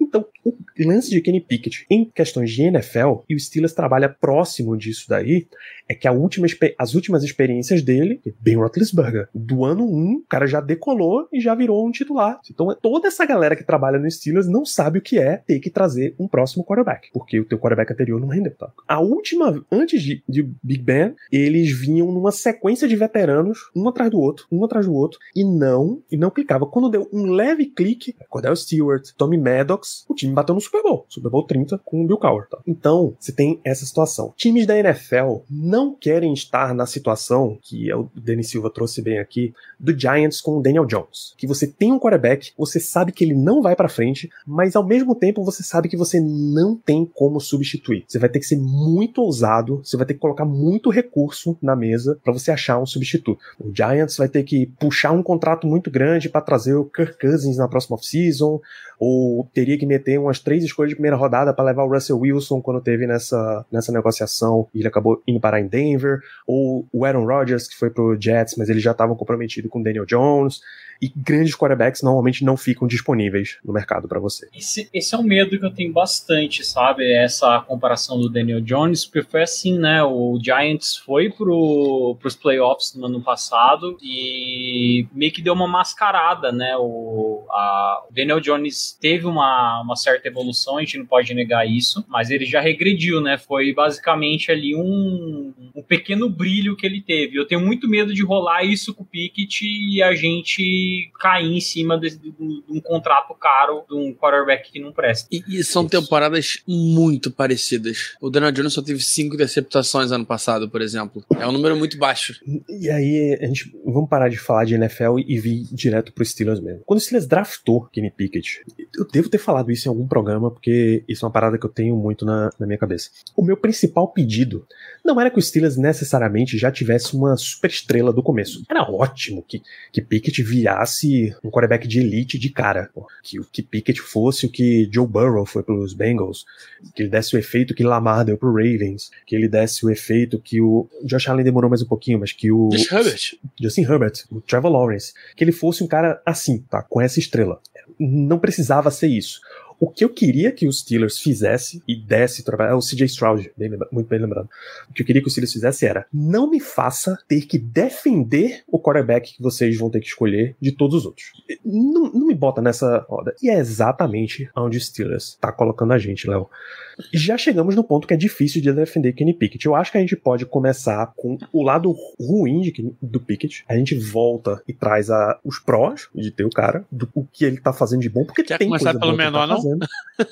Então, o lance de Kenny Pickett em questões de NFL, e o Steelers trabalha próximo disso daí, é que última, as últimas experiências dele, Ben Roethlisberger, do ano 1, o cara já decolou e já virou um titular. Então, toda essa galera que trabalha no Steelers não sabe o que é ter que trazer um próximo quarterback, porque o teu quarterback anterior não rendeu, tá? A última, antes de, de Big Ben, eles vinham numa sequência de veteranos, um atrás do outro, um atrás do outro, e não, e não clicava. Quando deu um leve clique, Cordell Stewart, Tommy Maddox, Bucks, o time bateu no Super Bowl, Super Bowl 30 com o Bill Cowher. Tá? Então, você tem essa situação. Times da NFL não querem estar na situação que o Denis Silva trouxe bem aqui do Giants com o Daniel Jones, que você tem um quarterback, você sabe que ele não vai para frente, mas ao mesmo tempo você sabe que você não tem como substituir. Você vai ter que ser muito ousado, você vai ter que colocar muito recurso na mesa para você achar um substituto. O Giants vai ter que puxar um contrato muito grande para trazer o Kirk Cousins na próxima off-season, ou teria que meter umas três escolhas de primeira rodada para levar o Russell Wilson quando teve nessa, nessa negociação e ele acabou indo parar em Denver, ou o Aaron Rodgers que foi pro Jets, mas ele já estava comprometido com o Daniel Jones e grandes quarterbacks normalmente não ficam disponíveis no mercado para você. Esse, esse, é um medo que eu tenho bastante, sabe? Essa comparação do Daniel Jones, porque foi assim, né? O Giants foi pro, pros playoffs no ano passado e meio que deu uma mascarada, né? O, a, Daniel Jones teve uma, uma certa evolução, a gente não pode negar isso, mas ele já regrediu, né? Foi basicamente ali um, um pequeno brilho que ele teve. Eu tenho muito medo de rolar isso com o Pickett e a gente cair em cima de, de, de, um contrato caro de um quarterback que não presta. E, e são Isso. temporadas muito parecidas. O Daniel Jones só teve cinco interceptações ano passado, por exemplo. É um número muito baixo. E aí, a gente vamos parar de falar de NFL e vir direto pro Steelers mesmo. Quando o Steelers draftou Kenny Pickett, eu devo ter falado isso em algum programa, porque isso é uma parada que eu tenho muito na, na minha cabeça. O meu principal pedido não era que o Steelers necessariamente já tivesse uma super estrela do começo. Era ótimo que, que Pickett virasse um quarterback de elite de cara. Que o que Pickett fosse o que Joe Burrow foi pelos Bengals. Que ele desse o efeito que Lamar deu pro Ravens. Que ele desse o efeito que o Josh Allen demorou mais um pouquinho, mas que o Justin Herbert, Justin Herbert o Trevor Lawrence, que ele fosse um cara assim, tá? Com essa estrela. Não precisava ser isso. O que eu queria que os Steelers fizesse e desse trabalho. É o CJ Stroud, bem, muito bem lembrado. O que eu queria que os Steelers fizesse era: não me faça ter que defender o quarterback que vocês vão ter que escolher de todos os outros. Não, não me bota nessa roda. E é exatamente onde os Steelers tá colocando a gente, Léo. Já chegamos no ponto que é difícil de defender Kenny Pickett. Eu acho que a gente pode começar com o lado ruim de, do Pickett. A gente volta e traz a, os prós de ter o cara, do o que ele tá fazendo de bom, porque Quer tem começar coisa pelo menor, tá não? season.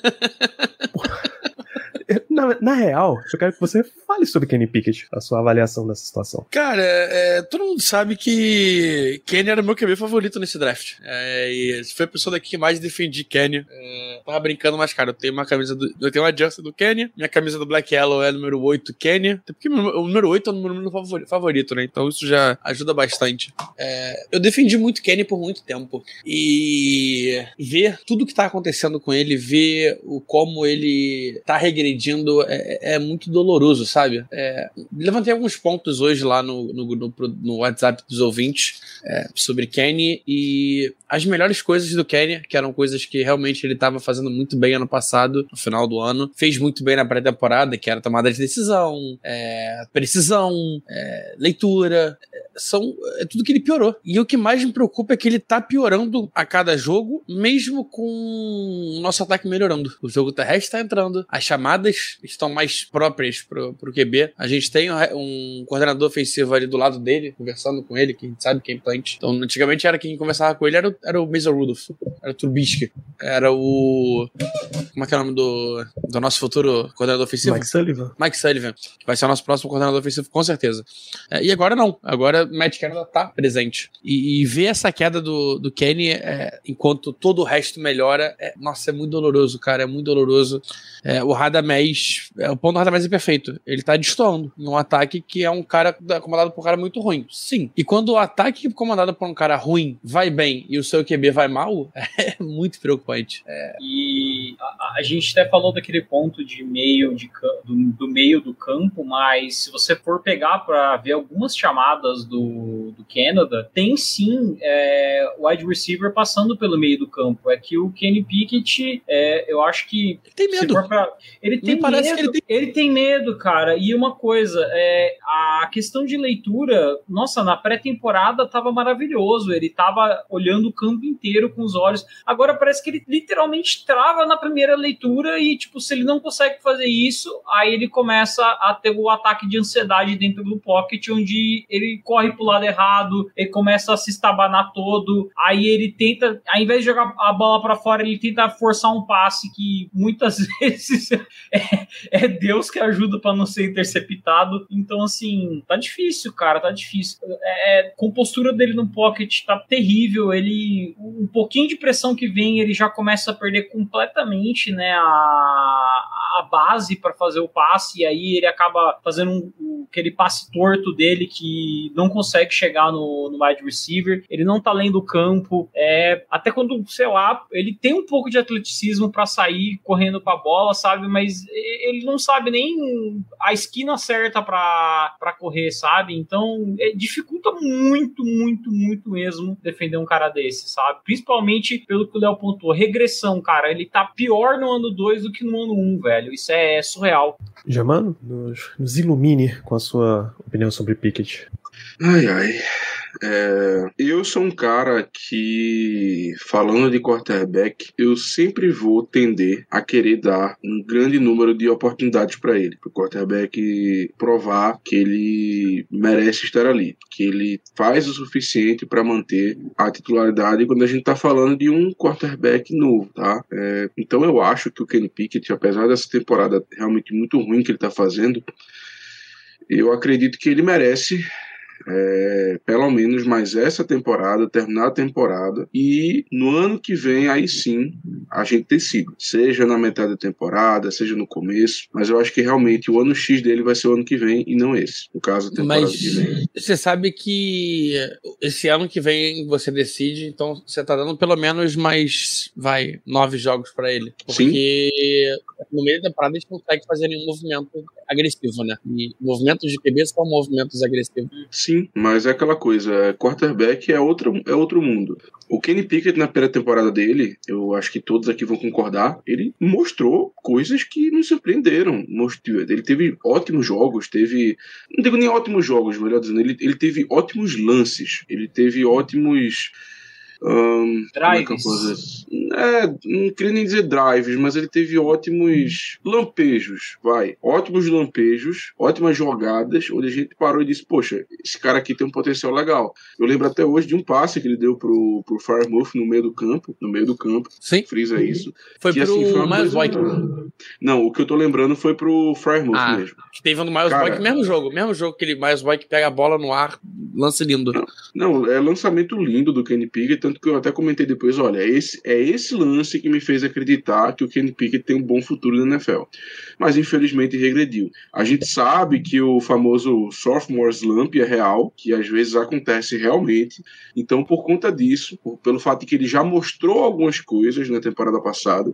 it, Na, na, real, eu quero que você fale sobre Kenny Pickett, a sua avaliação dessa situação. Cara, é, todo mundo sabe que Kenny era o meu QB favorito nesse draft. É, e foi a pessoa daqui que mais defendi Kenny. É, tava brincando, mas, cara, eu tenho uma camisa do. Eu tenho uma jersey do Kenny, minha camisa do Black Yellow é número 8 Kenny. Até porque o número 8 é o número favorito, né? Então isso já ajuda bastante. É, eu defendi muito Kenny por muito tempo. E ver tudo que tá acontecendo com ele, ver o como ele tá regredindo é, é muito doloroso, sabe? É, levantei alguns pontos hoje lá no, no, no, no WhatsApp dos ouvintes é, sobre Kenny e as melhores coisas do Kenny, que eram coisas que realmente ele estava fazendo muito bem ano passado, no final do ano, fez muito bem na pré-temporada, que era tomada de decisão, é, precisão, é, leitura, é, são é tudo que ele piorou. E o que mais me preocupa é que ele tá piorando a cada jogo, mesmo com o nosso ataque melhorando. O jogo terrestre tá entrando, as chamadas estão mais próprias pro, pro QB. A gente tem um coordenador ofensivo ali do lado dele, conversando com ele, que a gente sabe quem plante. Então, antigamente era quem conversava com ele, era, o, era o Mason Rudolph, era o Trubisky, era o. Como é que é o nome do, do nosso futuro coordenador ofensivo? Mike Sullivan. Mike Sullivan, que vai ser o nosso próximo coordenador ofensivo, com certeza. É, e agora não. Agora Matt Canada tá presente. E, e ver essa queda do, do Kenny é, enquanto todo o resto melhora, é, nossa, é muito doloroso, cara. É muito doloroso. É, o Radamés, é, o ponto do Radamés é perfeito. Ele tá destoando em um ataque que é um cara comandado por um cara muito ruim. Sim. E quando o ataque comandado por um cara ruim vai bem e o seu QB vai mal, é muito preocupante. É. E a, a, gente até falou daquele ponto de meio de, do, do meio do campo, mas se você for pegar para ver algumas chamadas do, do Canada, tem sim é, wide receiver passando pelo meio do campo. É que o Kenny Pickett, é, eu acho que. Tem medo. Pra, ele tem medo. Ele tem... ele tem... medo, cara. E uma coisa, é, a questão de leitura, nossa, na pré-temporada tava maravilhoso. Ele tava olhando o campo inteiro com os olhos. Agora agora parece que ele literalmente trava na primeira leitura e, tipo, se ele não consegue fazer isso, aí ele começa a ter o ataque de ansiedade dentro do pocket, onde ele corre pro lado errado, ele começa a se estabanar todo, aí ele tenta, ao invés de jogar a bola para fora, ele tenta forçar um passe que muitas vezes é, é Deus que ajuda para não ser interceptado. Então, assim, tá difícil, cara, tá difícil. É, a compostura dele no pocket tá terrível. Ele, um pouquinho de pressão que vem, ele já começa a perder completamente, né, a, a base para fazer o passe, e aí ele acaba fazendo um, aquele passe torto dele que não consegue chegar no, no wide receiver. Ele não tá lendo o campo. É, até quando, sei lá, ele tem um pouco de atleticismo para sair correndo com a bola, sabe? Mas ele não sabe nem a esquina certa para correr, sabe? Então é, dificulta muito, muito, muito mesmo defender um cara desse, sabe? Principalmente pelo que o Léo pontuou, regressão, cara. Ele tá pior no ano 2 do que no ano 1, um, velho. Isso é surreal. Germano, nos, nos ilumine com a sua opinião sobre Pickett. Ai, ai. É, eu sou um cara que, falando de quarterback, eu sempre vou tender a querer dar um grande número de oportunidades para ele, para o quarterback provar que ele merece estar ali, que ele faz o suficiente para manter a titularidade quando a gente está falando de um quarterback novo, tá? É, então eu acho que o Kenny Pickett, apesar dessa temporada realmente muito ruim que ele está fazendo, eu acredito que ele merece é, pelo menos mais essa temporada, terminar a temporada e no ano que vem aí sim a gente decide, seja na metade da temporada, seja no começo, mas eu acho que realmente o ano X dele vai ser o ano que vem e não esse, no caso a temporada mas que vem. Você sabe que esse ano que vem você decide, então você tá dando pelo menos mais, vai, nove jogos para ele, porque sim. no meio da temporada a gente não consegue fazer nenhum movimento agressivo, né? E movimentos de QB são movimentos agressivos. Sim, mas é aquela coisa, quarterback é outro, é outro mundo. O Kenny Pickett na primeira temporada dele, eu acho que todos aqui vão concordar, ele mostrou coisas que nos surpreenderam. Ele teve ótimos jogos, teve. Não digo nem ótimos jogos, melhor dizendo, ele, ele teve ótimos lances, ele teve ótimos um, drives. É, não queria nem dizer drives, mas ele teve ótimos lampejos, vai. Ótimos lampejos, ótimas jogadas, onde a gente parou e disse, poxa, esse cara aqui tem um potencial legal. Eu lembro até hoje de um passe que ele deu pro, pro Firemouth no meio do campo, no meio do campo. Sim. Frisa isso. Foi que, pro assim, foi Miles Boyk. Não, o que eu tô lembrando foi pro Firemouth ah, mesmo. Que teve no Miles Boyk, mesmo jogo. Mesmo jogo que ele, Miles Boyk pega a bola no ar, lance lindo. Não, não é lançamento lindo do Kenny Pickett, tanto que eu até comentei depois, olha, esse, é esse lance que me fez acreditar que o Kenny Pickett tem um bom futuro na NFL. Mas infelizmente regrediu. A gente sabe que o famoso sophomore slump é real, que às vezes acontece realmente. Então, por conta disso, pelo fato de que ele já mostrou algumas coisas na temporada passada,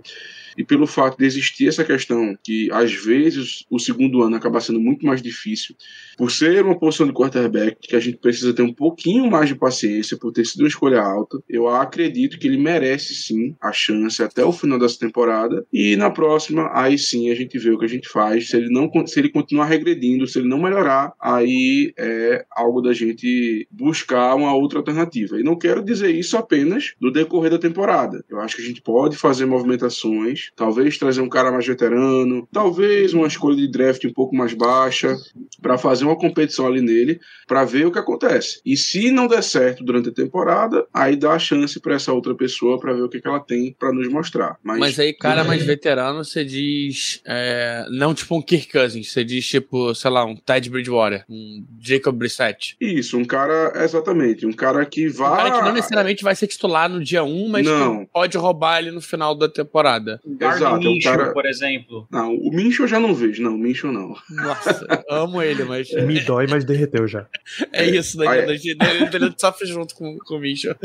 e pelo fato de existir essa questão que às vezes o segundo ano acaba sendo muito mais difícil, por ser uma posição de quarterback que a gente precisa ter um pouquinho mais de paciência por ter sido uma escolha alta, eu acredito que ele merece sim a chance até o final dessa temporada e na próxima aí sim a gente vê o que a gente faz. Se ele não se ele continuar regredindo, se ele não melhorar, aí é algo da gente buscar uma outra alternativa. E não quero dizer isso apenas do decorrer da temporada. Eu acho que a gente pode fazer movimentações, talvez trazer um cara mais veterano, talvez uma escolha de draft um pouco mais baixa para fazer uma competição ali nele, para ver o que acontece. E se não der certo durante a temporada, aí dá a chance para essa outra pessoa para ver o que, que ela tem para nos mostrar. Mas, Mas aí, cara mais veterano, você diz é, não tipo um Kirk Cousins, você diz tipo, sei lá, um Ted Bridgewater, um Jacob Brissett. Isso, um cara, exatamente, um cara que vai. Um cara que não necessariamente vai ser titular no dia 1, mas não. pode roubar ele no final da temporada. Exato, um cara... por exemplo. Não, o Mincho eu já não vejo, não, o Mincho não. Nossa, amo ele, mas. Me dói, mas derreteu já. É isso, né? Aí... Ele sofre junto com, com o Mincho.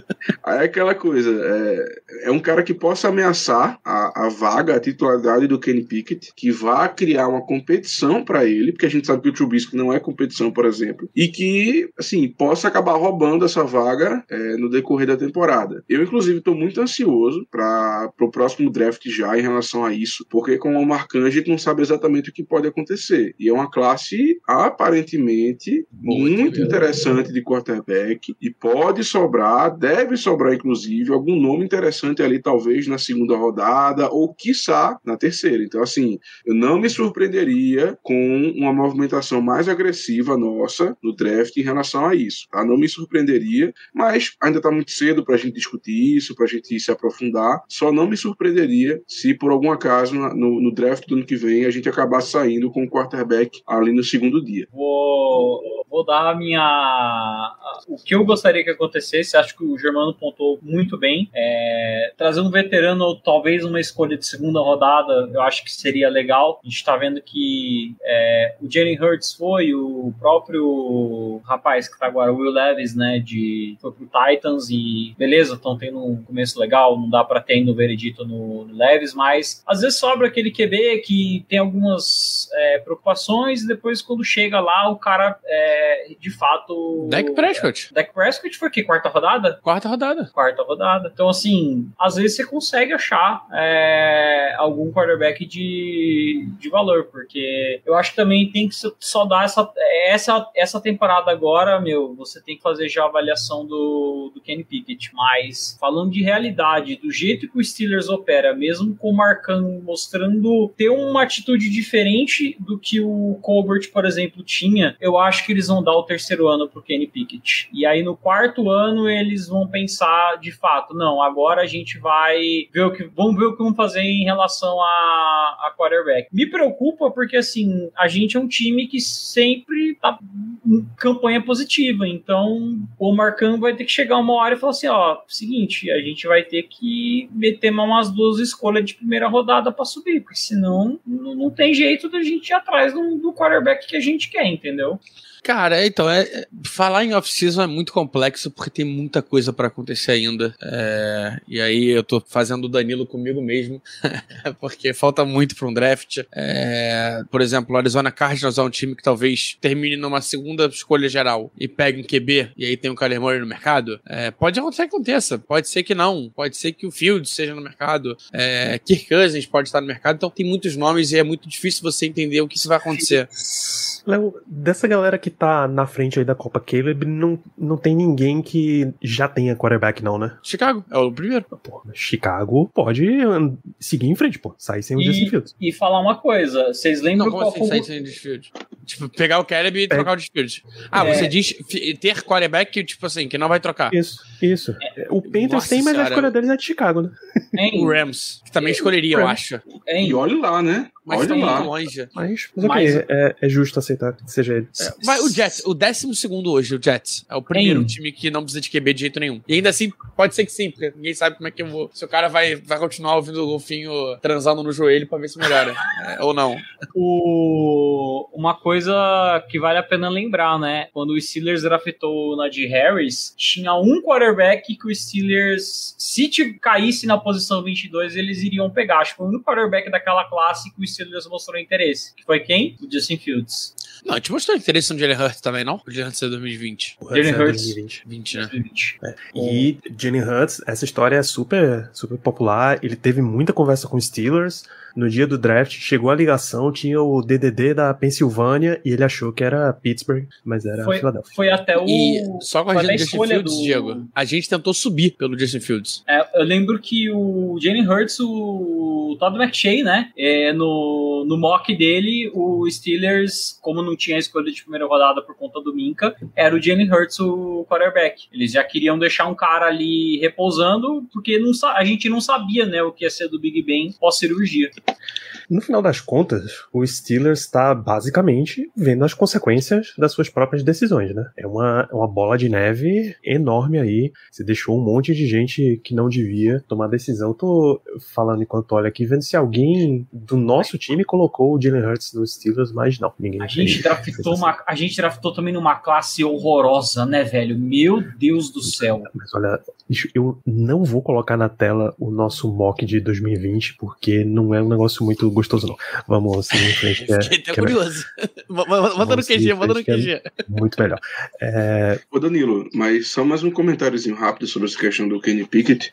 Aí é aquela coisa, é, é um cara que possa ameaçar a, a vaga, a titularidade do Kenny Pickett, que vá criar uma competição para ele, porque a gente sabe que o Trubisky não é competição, por exemplo, e que, assim, possa acabar roubando essa vaga é, no decorrer da temporada. Eu, inclusive, estou muito ansioso para o próximo draft já em relação a isso, porque com o Marcan, a gente não sabe exatamente o que pode acontecer. E é uma classe aparentemente muito, muito interessante de quarterback e pode sobrar, deve sobrar inclusive algum nome interessante ali talvez na segunda rodada ou quiçá na terceira. Então assim, eu não me surpreenderia com uma movimentação mais agressiva nossa no draft em relação a isso. Tá? Não me surpreenderia, mas ainda está muito cedo para a gente discutir isso, para a gente se aprofundar. Só não me surpreenderia se por algum acaso no, no draft do ano que vem a gente acabar saindo com o quarterback ali no segundo dia. Vou, vou dar a minha. O que eu gostaria que acontecesse, acho que o Germano pontou muito bem. É, trazer um veterano ou talvez uma escolha de segunda rodada, eu acho que seria legal. A gente está vendo que é, o Jalen Hurts foi, o próprio rapaz que está agora, o Will Levis, né, de, foi pro Titans e beleza, estão tendo um começo legal, não dá para ter ainda veredito no, no Levis, mas às vezes sobra aquele QB que tem algumas é, preocupações e depois quando chega lá o cara é, de fato. Dak Prescott. É, Dak Prescott foi o quê? Quarta rodada? Quarta rodada. Quarta rodada. Então, assim, às vezes você consegue achar é, algum quarterback de, de valor, porque eu acho que também tem que só dar essa, essa, essa temporada agora, meu, você tem que fazer já a avaliação do, do Kenny Pickett. Mas, falando de realidade, do jeito que o Steelers opera, mesmo com o Marcano mostrando ter uma atitude diferente do que o Colbert, por exemplo, tinha, eu acho que eles vão dar o terceiro ano pro Kenny Pickett. E aí no quarto ano eles vão pensar de fato, não, agora a gente vai ver o que vamos ver o que vamos fazer em relação a, a quarterback. Me preocupa porque assim, a gente é um time que sempre tá em campanha positiva, então o Marcão vai ter que chegar uma hora e falar assim, ó, seguinte, a gente vai ter que meter umas duas escolhas de primeira rodada para subir, porque senão não, tem jeito da gente ir atrás do, do quarterback que a gente quer, entendeu? Cara, então, é, é, falar em off-season é muito complexo porque tem muita coisa para acontecer ainda. É, e aí eu tô fazendo o Danilo comigo mesmo, porque falta muito para um draft. É, por exemplo, o Arizona Cardinals é um time que talvez termine numa segunda escolha geral e pegue um QB e aí tem um Kyler Murray no mercado. É, pode acontecer que aconteça, pode ser que não, pode ser que o Fields seja no mercado, é, Kirk Cousins pode estar no mercado, então tem muitos nomes e é muito difícil você entender o que isso vai acontecer. Léo, dessa galera que tá na frente aí da Copa Caleb, não, não tem ninguém que já tenha quarterback, não, né? Chicago é o primeiro. Pô, Chicago pode seguir em frente, pô. Sair sem o Justin Fields. E falar uma coisa, vocês lembram Não, como assim sair sem o Justin Fields? Tipo, pegar o Caleb e trocar o Justin Fields. Ah, É. você diz ter quarterback, tipo assim, que não vai trocar. Isso, isso. o Panthers Nossa tem, mas a senhora. escolha deles é de Chicago, né? Hein? O Rams, que também escolheria, eu acho. Hein? E olha lá, né? Mas olha tá lá. muito longe. Mas, mas ok, Mas- é, é justo aceitar que seja ele. Vai, o Jets, o décimo segundo hoje, o Jets. É o primeiro Hein? time que não precisa de QB de jeito nenhum. E ainda assim, pode ser que sim, porque ninguém sabe como é que eu vou. Se o cara vai, vai continuar ouvindo o golfinho transando no joelho pra ver se melhora. É, ou não. O... Uma coisa que vale a pena lembrar, né? Quando o Steelers draftou o Najee Harris, tinha um quarterback que o Steelers, se caísse na posição 22, eles iriam pegar. Acho que foi o único quarterback daquela classe que o Steelers mostrou interesse. Que foi quem? O Justin Fields. Não, a gente mostrou interesse no Jalen Hurts também, não? O Jalen Hurts é 2020. O Jalen Hurts é Hurts. 2020. 20, né? 2020. E Jalen Hurts, essa história é super, super popular. Ele teve muita conversa com os Steelers. No dia do draft, chegou a ligação, tinha o DDD da Pensilvânia e ele achou que era Pittsburgh, mas era Foi, Philadelphia. foi até o. E só com a Justin escolha Fields, do- Diego, a gente tentou subir pelo Justin Fields. É, eu lembro que o Jalen Hurts, o Todd McShay, né? é, no, no mock dele, o Steelers, como não tinha a escolha de primeira rodada por conta do Minka, era o Jalen Hurts o quarterback. Eles já queriam deixar um cara ali repousando, porque não, a gente não sabia né, o que ia ser do Big Ben pós-cirurgia. No final das contas, o Steelers está basicamente vendo as consequências das suas próprias decisões, né? É uma, é uma bola de neve enorme aí. Você deixou um monte de gente que não devia tomar decisão. Tô falando enquanto olho aqui, vendo se alguém do nosso time colocou o Jalen Hurts nos Steelers, mas não, ninguém A gente, draftou fez assim. uma, a gente draftou também numa classe horrorosa, né, velho? Meu Deus do céu. Mas olha, eu não vou colocar na tela o nosso mock de 2020, porque não é um negócio muito gostoso, não. Vamos seguir em frente, é, Fiquei até que é curioso. Ma- Manda no Vamos QG, manda no é- QG. muito melhor. É, Ô Danilo, mas só mais um comentáriozinho rápido sobre essa questão do Kenny Pickett,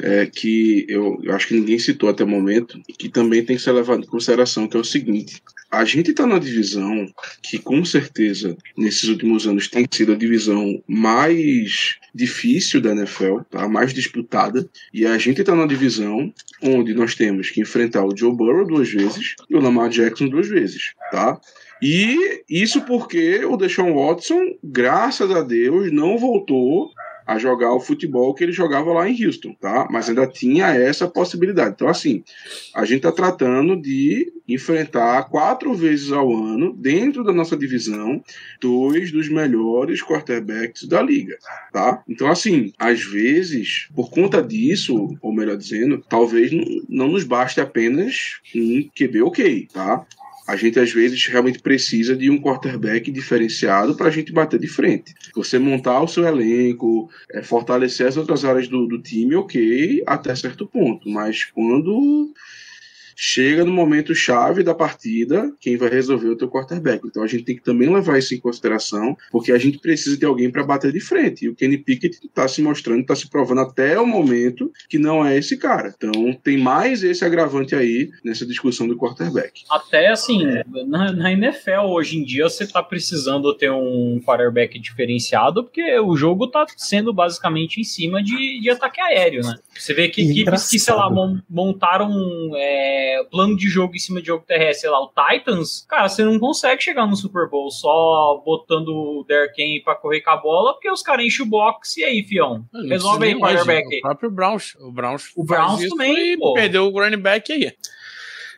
é, que eu, eu acho que ninguém citou até o momento, e que também tem que ser levado em consideração, que é o seguinte. A gente está na divisão que, com certeza, nesses últimos anos tem sido a divisão mais difícil da NFL, tá? mais disputada. E a gente está na divisão onde nós temos que enfrentar o Joe Burrow duas vezes e o Lamar Jackson duas vezes. Tá? E isso porque o Deshaun Watson, graças a Deus, não voltou a jogar o futebol que ele jogava lá em Houston, tá? Mas ainda tinha essa possibilidade. Então, assim, a gente está tratando de enfrentar quatro vezes ao ano, dentro da nossa divisão, dois dos melhores quarterbacks da liga, tá? Então, assim, às vezes, por conta disso, ou melhor dizendo, talvez não, nos baste apenas um QB ok, tá? A gente às vezes realmente precisa de um quarterback diferenciado para a gente bater de frente. Você montar o seu elenco, é, fortalecer as outras áreas do, do time, ok, até certo ponto. Mas quando chega no momento chave da partida, quem vai resolver é o teu quarterback. Então a gente tem que também levar isso em consideração, porque a gente precisa de alguém para bater de frente. E o Kenny Pickett está se mostrando, está se provando até o momento que não é esse cara. Então tem mais esse agravante aí nessa discussão do quarterback. Até assim, na, na NFL hoje em dia você tá precisando ter um quarterback diferenciado, porque o jogo tá sendo basicamente em cima de, de ataque aéreo, né? Você vê que E equipes que, sei lá, montaram é, plano de jogo em cima de jogo terrestre, sei lá, o Titans, cara, você não consegue chegar no Super Bowl só botando o Derrick Henry pra correr com a bola, porque os caras enchem o box e aí, fião? Resolve aí, quarterback. O próprio Browns. O Browns, O Browns também, e pô. perdeu o running back aí.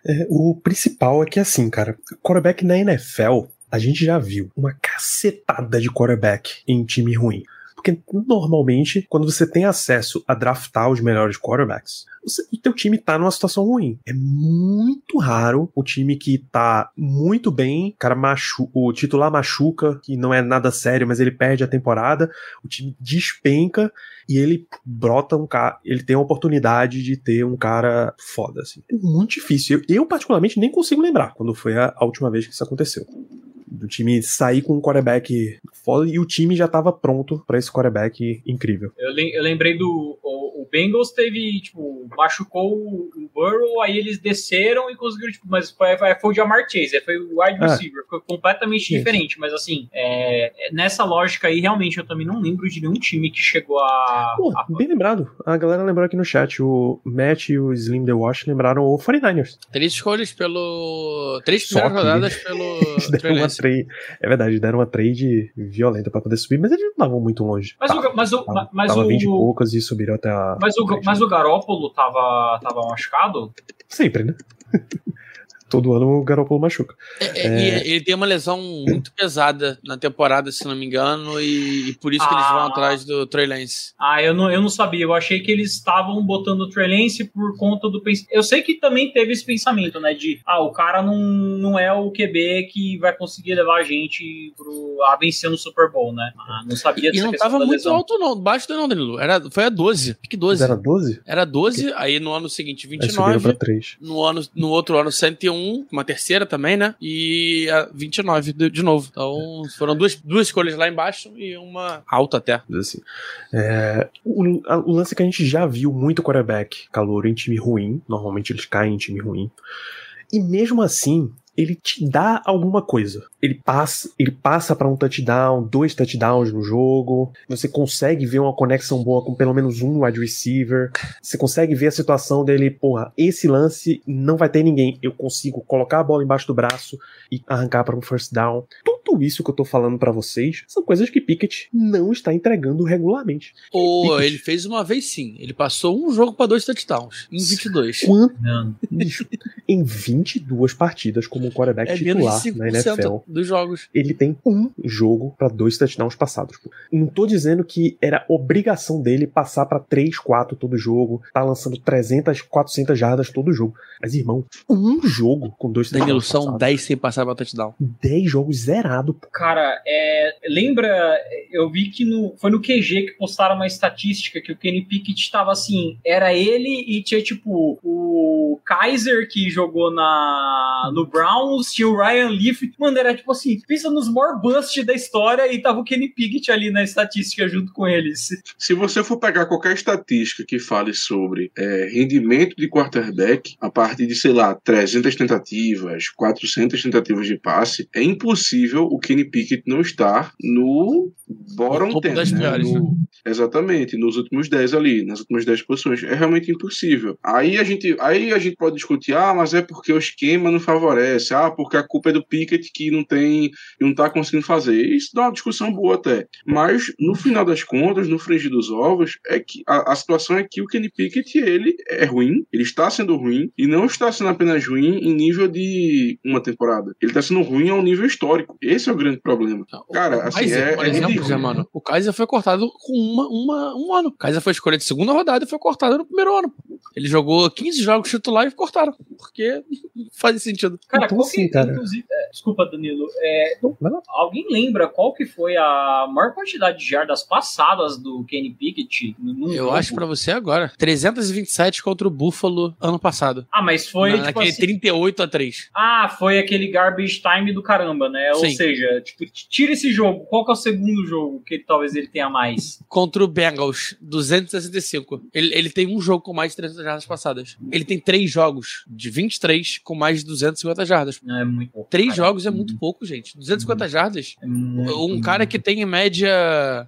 É, o principal é que, assim, cara, quarterback na NFL, a gente já viu uma cacetada de quarterback em time ruim. Porque normalmente, quando você tem acesso a draftar os melhores quarterbacks, você- o teu time tá numa situação ruim. É muito raro o time que tá muito bem, cara machu o titular machuca, que não é nada sério, mas ele perde a temporada, o time despenca e ele brota um cara, ele tem a oportunidade de ter um cara foda, assim. É muito difícil. Eu, eu, particularmente, nem consigo lembrar quando foi a, a última vez que isso aconteceu. Do time sair com um quarterback foda e o time já tava pronto pra esse quarterback incrível. Eu, lem- eu lembrei do. O, o Bengals teve, tipo, machucou o o Burrow, aí eles desceram e conseguiram, tipo, mas foi, foi o Jamar Chase, foi o wide Ah. receiver, foi completamente Isso. diferente, mas assim, é, é, nessa lógica aí, realmente, eu também não lembro de nenhum time que chegou a. Pô, a- bem lembrado. A galera lembrou aqui no chat. O Matt e o Slim The Wash lembraram o 49ers. Três escolhas pelo. Três Só primeiras rodadas pelo. Trade. É verdade, deram uma trade violenta pra poder subir, mas eles não estavam muito longe. mas, Tava- o, mas, o, tava, mas, tava o, 20 e poucas e subiram até a. mas, o, mas o Garópolo tava, tava machucado? Sempre, né? Todo ano o Garoppolo machuca. É, é, e ele tem uma lesão muito pesada na temporada, se não me engano, e, e por isso que eles vão Ah. atrás do Trey Lance. Ah, eu não, eu não sabia. Eu achei que eles estavam botando o Trey Lance por conta do pens- Eu sei que também teve esse pensamento, né? De ah, o cara não, não é o QB que vai conseguir levar a gente pro, a vencer no Super Bowl, né? Ah, não sabia E dessa não tava muito lesão. alto, não. Baixo não, Danilo. Era, foi a 12. Pique 12. Era 12? Era 12, aí no ano seguinte Aí subiram 29. pra 3. No, ano, no outro ano 101, uma terceira também, né? E a 29 de, de novo. Então foram duas, duas escolhas lá embaixo e uma alta até. Assim. É, o, a- o lance é que a gente já viu muito quarterback calor em time ruim. Normalmente eles caem em time ruim. E mesmo assim, ele te dá alguma coisa. Ele passa, ele passa para um touchdown, dois touchdowns no jogo. Você consegue ver uma conexão boa com pelo menos um wide receiver. Você consegue ver a situação dele, porra, esse lance não vai ter ninguém. Eu consigo colocar a bola embaixo do braço e arrancar para um first down. Tudo isso que eu tô falando para vocês são coisas que Pickett não está entregando regularmente. Ou Pickett. ele fez uma vez sim. Ele passou um jogo pra dois touchdowns em 22. Quanto em 22 partidas como como quarterback É titular 5% na NFL. dos jogos. Ele tem um jogo pra dois touchdowns passados. pô. Não tô dizendo que era obrigação dele passar pra 3, 4 todo jogo, tá lançando 300, 400 jardas todo jogo. Mas, irmão, um jogo com dois Danilo, touchdowns são passados. 10 sem passar pra touchdown. 10 jogos zerado. pô. Cara, é, lembra, eu vi que no, foi no QG que postaram uma estatística que o Kenny Pickett tava assim, era ele e tinha tipo o Kaiser que jogou na no Browns, tinha o Ryan Leaf, mano, era tipo assim, pensa nos more bust da história e tava o Kenny Pickett ali na estatística junto com eles. Se você for pegar qualquer estatística que fale sobre é, rendimento de quarterback, a partir de, sei lá, 300 tentativas, 400 tentativas de passe, é impossível o Kenny Pickett não estar no bottom No topo 10, das né? No- Exatamente, nos últimos 10 ali, nas últimas 10 posições. É realmente impossível. Aí a gente, aí a gente pode discutir, ah, mas é porque o esquema não favorece, ah, porque a culpa é do Pickett que não tem, não tá conseguindo fazer. Isso dá uma discussão boa até. Mas, no final das contas, no frigir dos ovos, é que a, a situação é que o Kenny Pickett, ele é ruim, ele está sendo ruim, e não está sendo apenas ruim em nível de uma temporada. Ele está sendo ruim ao nível histórico. Esse é o grande problema. Cara, o assim, Kaiser, é- por é exemplo. Zé, mano, o Kaiser foi cortado com uma, uma, um ano. O Kaiser foi escolha de segunda rodada e foi cortado no primeiro ano. Ele jogou 15 jogos titular e cortaram. Porque não faz sentido. Cara, Então, qual assim, que, cara. inclusive, é, desculpa, Danilo, é, Não, alguém lembra qual que foi a maior quantidade de jardas passadas do Kenny Pickett? Eu jogo? acho pra você agora. 327 contra o Buffalo ano passado. Ah, mas foi, Na- tipo naquele assim, 38 a 3. Ah, foi aquele garbage time do caramba, né? Ou Sim. seja, tipo, tira esse jogo. Qual que é o segundo jogo que talvez ele tenha mais? Contra o Bengals, 265. Ele, ele tem um jogo com mais de 300 jardas passadas. Ele tem três jogos de 23 com mais de 250 jardas. Não, é muito pouco. Três cara. jogos é muito pouco, gente. 250 jardas. É Um cara que tem em média.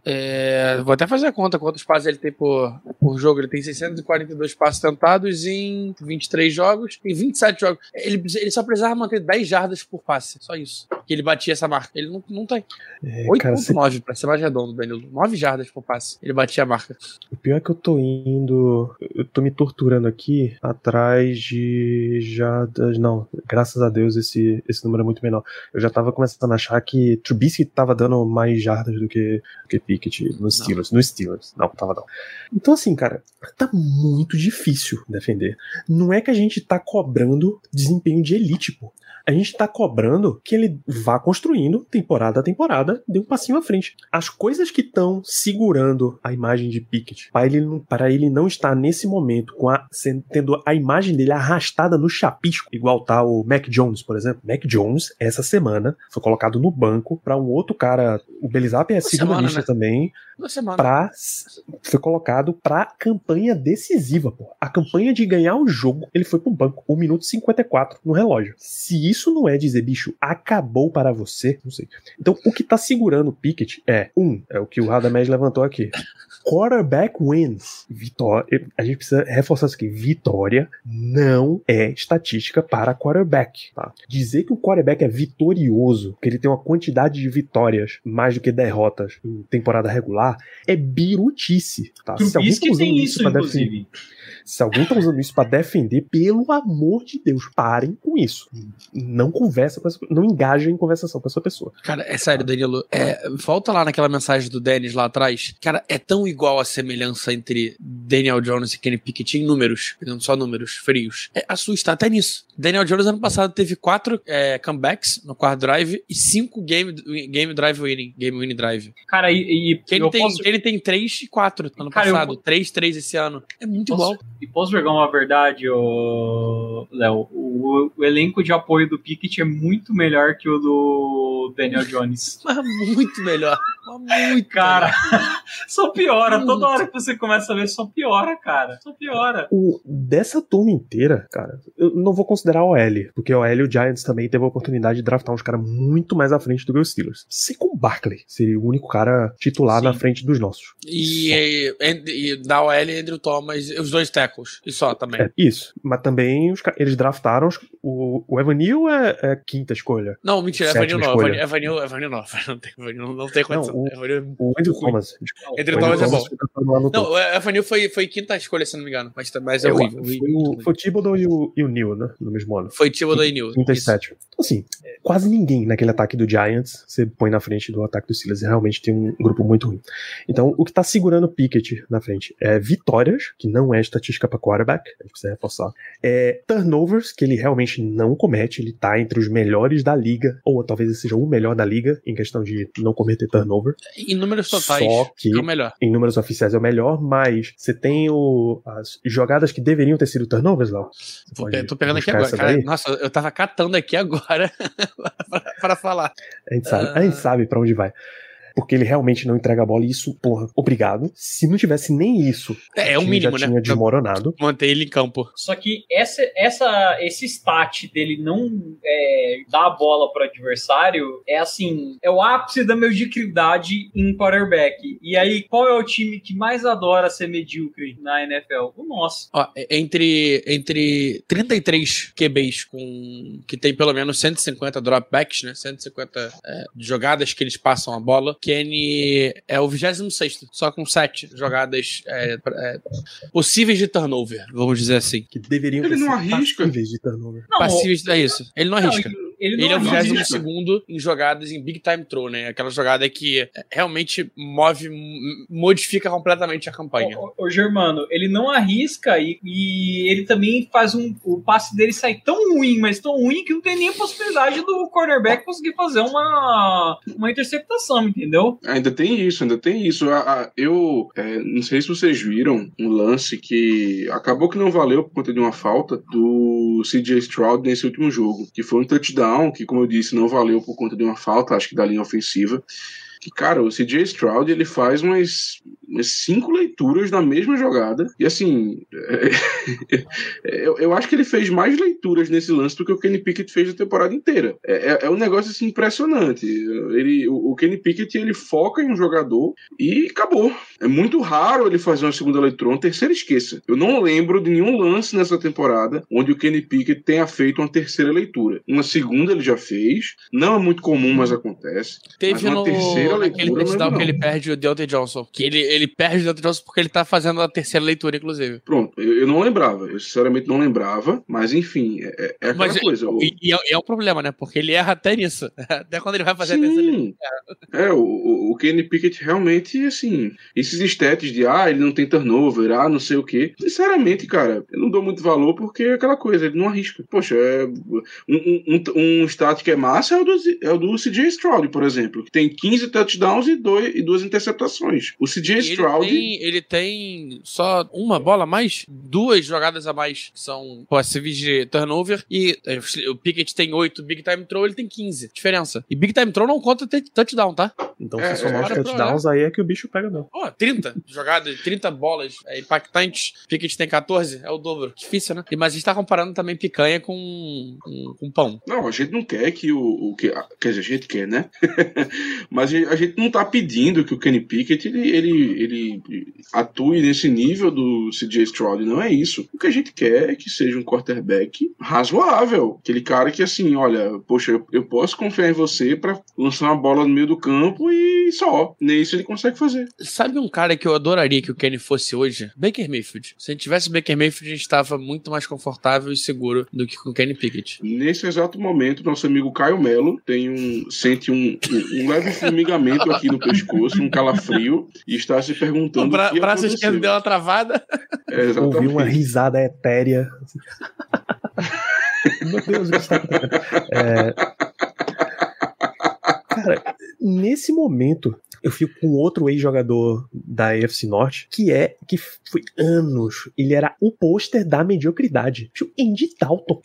é, vou até fazer a conta quantos passes ele tem por, por jogo. Ele tem 642 passes tentados em 23 jogos. Em 27 jogos. Ele, ele só precisava manter 10 jardas por passe. Só isso. Que ele batia essa marca. Ele não, não tem. É, cara, cê- 8.9, pra ser mais redondo, Danilo. 9 jardas por passe. Ele batia a marca. o pior é que eu tô indo. Eu tô me torturando aqui atrás de jardas. Não, graças a Deus esse, esse número é muito menor. Eu já tava começando a achar que Trubisky tava dando mais jardas do que, do que Pickett nos. Steelers. No Steelers. Não, tava não. Então, assim, cara, tá muito difícil defender. Não é que a gente tá cobrando desempenho de elite, pô. A gente tá cobrando que ele vá construindo, temporada a temporada, dê um passinho à frente. As coisas que estão segurando a imagem de Pickett, para ele, não- para ele não estar nesse momento com a, tendo a imagem dele arrastada no chapisco, igual tá o Mac Jones, por exemplo. Mac Jones, essa semana, foi colocado no banco para um outro cara. O Belizap é lista né? também Uma semana. pra, foi colocado pra campanha decisiva, pô. A campanha de ganhar o jogo, ele foi pro banco. 1 minuto e 54 no relógio. Se isso não é dizer, bicho, acabou para você, não sei. Então, o que tá segurando o Pickett é, um, é o que o Radamés levantou aqui. Quarterback wins. Vitória. A gente precisa reforçar isso aqui. Vitória não é estatística para quarterback. Tá? Dizer que o quarterback é vitorioso, que ele tem uma quantidade de vitórias mais do que derrotas em temporada regular, é birutice. Tá? Se alguém tá usando tem isso isso, inclusive. Se alguém tá usando isso pra defender, pelo amor de Deus, parem com isso. Não conversa com essa, não engaja em conversação com essa pessoa. Cara, é sério, Danilo. É, volta lá naquela mensagem do Dennis lá atrás. Cara, é tão igual a semelhança entre Daniel Jones e Kenny Pickett em números, pegando só números frios. É, assusta até nisso. Daniel Jones ano passado teve quatro é, comebacks no quarto drive e cinco game, game drive winning, game winning drive. Cara, e, e Kenny eu tem, posso, Kenny tem três e quatro ano Cara, eu- passado, três, três esse ano. É muito Posso- igual. E posso jogar uma verdade, Léo? O, o elenco de apoio do Pickett é muito melhor que o do Daniel Jones. Mas muito melhor. Mas muito Cara, só piora. Muito. Toda hora que você começa a ver, só piora, cara. Só piora. O, dessa turma inteira, cara, eu não vou considerar o L, porque o L e o Giants também teve a oportunidade de draftar uns caras muito mais à frente do que os Steelers. Seco Barkley seria o único cara titular Sim. na frente dos nossos. E, e, e da OL, Andrew Thomas, os dois tackles. E só também. É, isso. Mas também os eles draftaram os- o, o Evanil é, é quinta escolha. Não, mentira, Sétima Evanil não. Evanil, Evanil, Evanil não. Não tem, Evanil não tem condição. o- Evanil é- O Andrew Ruim. Thomas. desculpa. Entre O Thomas é bom. topo. Não, o Evanil foi, foi quinta escolha, se não me engano. Mas, mas é horrível. Foi o, muito foi o Thibodeau e o, e o Neil, né? No mesmo ano. Foi Thibodeau e e sétima. Então, assim, quase ninguém naquele ataque do Giants você põe na frente do ataque do Steelers. Realmente tem um grupo muito ruim. Então, o que tá segurando o Pickett na frente é vitórias, que não é estatística para quarterback, a gente precisa reforçar. É turnovers, que ele realmente não comete, ele tá entre os melhores da liga, ou talvez ele seja o melhor da liga em questão de não cometer turnover. Em números totais, Só que é o melhor. em números oficiais é o melhor, mas você tem o, as jogadas que deveriam ter sido turnovers, Léo. Tô, pegando aqui agora. Cara, daí? nossa, eu tava catando aqui agora pra falar. A gente sabe, a gente sabe pra onde vai. Porque ele realmente não entrega a bola e isso, porra, obrigado. Se não tivesse nem isso, É, é o time mínimo, já né? tinha desmoronado. Manter ele em campo. Só que essa, essa, esse stat dele não é, dar a bola pro adversário é assim, é o ápice da mediocridade em quarterback. E aí, qual é o time que mais adora ser medíocre na NFL? O nosso. Ó, é- entre, entre 33 QBs com, que tem pelo menos 150 dropbacks, né? 150 é, jogadas que eles passam a bola. Kenny é o 26, só com 7 jogadas é, é, possíveis de turnover, vamos dizer assim. Que deveriam Ele ter não arrisca. passíveis de turnover. Não, Passíveis, é isso. Ele não não, arrisca. ele, não Ele é o arrisca. 22 arrisca. segundo em jogadas em big time throw, né? Aquela jogada que é, realmente move, modifica completamente a campanha. Ô, Germano, ele não arrisca e, e ele também faz um. O passe dele sai tão ruim, mas tão ruim que não tem nem a possibilidade do cornerback conseguir fazer uma, uma interceptação, entendeu? Ainda tem isso, ainda tem isso. A- a- eu é, não sei se vocês viram um lance que acabou que não valeu por conta de uma falta do CJ Stroud nesse último jogo, que foi um touchdown que, como eu disse, não valeu por conta de uma falta, acho que da linha ofensiva. Que, cara, o CJ Stroud ele faz umas cinco leituras na mesma jogada. E assim, é, eu, eu acho que ele fez mais leituras nesse lance do que o Kenny Pickett fez a temporada inteira. É, é- é um negócio assim, impressionante. Ele, o, o Kenny Pickett ele foca em um jogador e acabou. É muito raro ele fazer uma segunda leitura, uma terceira esqueça. Eu não lembro de nenhum lance nessa temporada onde o Kenny Pickett tenha feito uma terceira leitura. Uma segunda ele já fez. Não é muito comum, mas acontece. Teve Mas uma no terceira leitura, touchdown não. que ele perde o Deontay Johnson. Que ele, ele perde o Deontay Johnson porque ele tá fazendo a terceira leitura, inclusive. Pronto, eu, eu não lembrava. Eu sinceramente não lembrava. Mas enfim, é, é aquela Mas, coisa. o- E, e é, é um problema, né? Porque ele erra até nisso. Até quando ele vai fazer a terceira leitura. Sim. É, o, o- o Kenny Pickett realmente, assim, esses stats de ah, ele não tem turnover, ah, não sei o quê. Sinceramente, cara, eu não dou muito valor porque é aquela coisa, ele não arrisca. Poxa, é, um, um, um, um stat que é massa é o do, é o do CJ Stroud, por exemplo, que tem 15 touchdowns e, dois, e duas interceptações. O CJ E ele Stroud. tem, ele tem só uma bola a mais, duas jogadas a mais que são possíveis de turnover. E eh, o Pickett tem oito, Big Time Throw ele tem 15. Diferença. E Big Time Throw não conta touchdown, tá? Então, É, se somar é, os é, touchdowns, aí é que o bicho pega mesmo. Ó, 30 jogadas, 30 bolas é, impactantes. Pickett tem 14, é o dobro. Difícil, né? E, Mas a gente tá comparando também picanha com, com, com pão. Não, a gente não quer que o. o que, quer dizer, a gente quer, né? Mas a gente não tá pedindo que o Kenny Pickett ele, ele, ele atue nesse nível do CJ Stroud, não é isso. O que a gente quer é que seja um quarterback razoável. Aquele cara que, assim, olha, poxa, eu, eu posso confiar em você pra lançar uma bola no meio do campo e só. Nem isso ele consegue fazer. Sabe um cara que eu adoraria que o Kenny fosse hoje? Baker Mayfield. Se a gente tivesse o Baker Mayfield, a gente estava muito mais confortável e seguro do que com o Kenny Pickett. Nesse exato momento, nosso amigo Caio Melo tem um, sente um, um, um leve formigamento aqui no pescoço, um calafrio, e está se perguntando. O bra o braço esquerdo deu uma travada. É, Ouvi uma risada etérea. Meu Deus, o que está? É... Cara, nesse momento, eu fico com outro ex-jogador da AFC Norte, que é, que foi anos, ele era o pôster da mediocridade. Andy Dalton.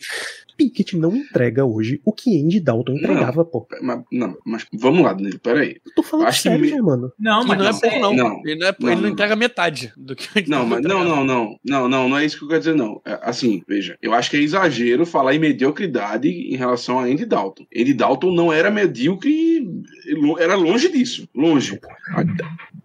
Pickett não entrega hoje o que Andy Dalton entregava, pô. Mas, não, mas vamos lá, Danilo, peraí. Eu tô falando Acho que sério, me- já, mano. Não, mas não é isso pouco, não. Não. Ele não, é, Não, ele não não. entrega metade do que ele Não, tá mas não, não, não. Não, não, não é isso que eu quero dizer, não. É, Assim, veja, eu acho que é exagero falar em mediocridade em relação a Andy Dalton. Andy Dalton não era medíocre, era longe disso. Longe.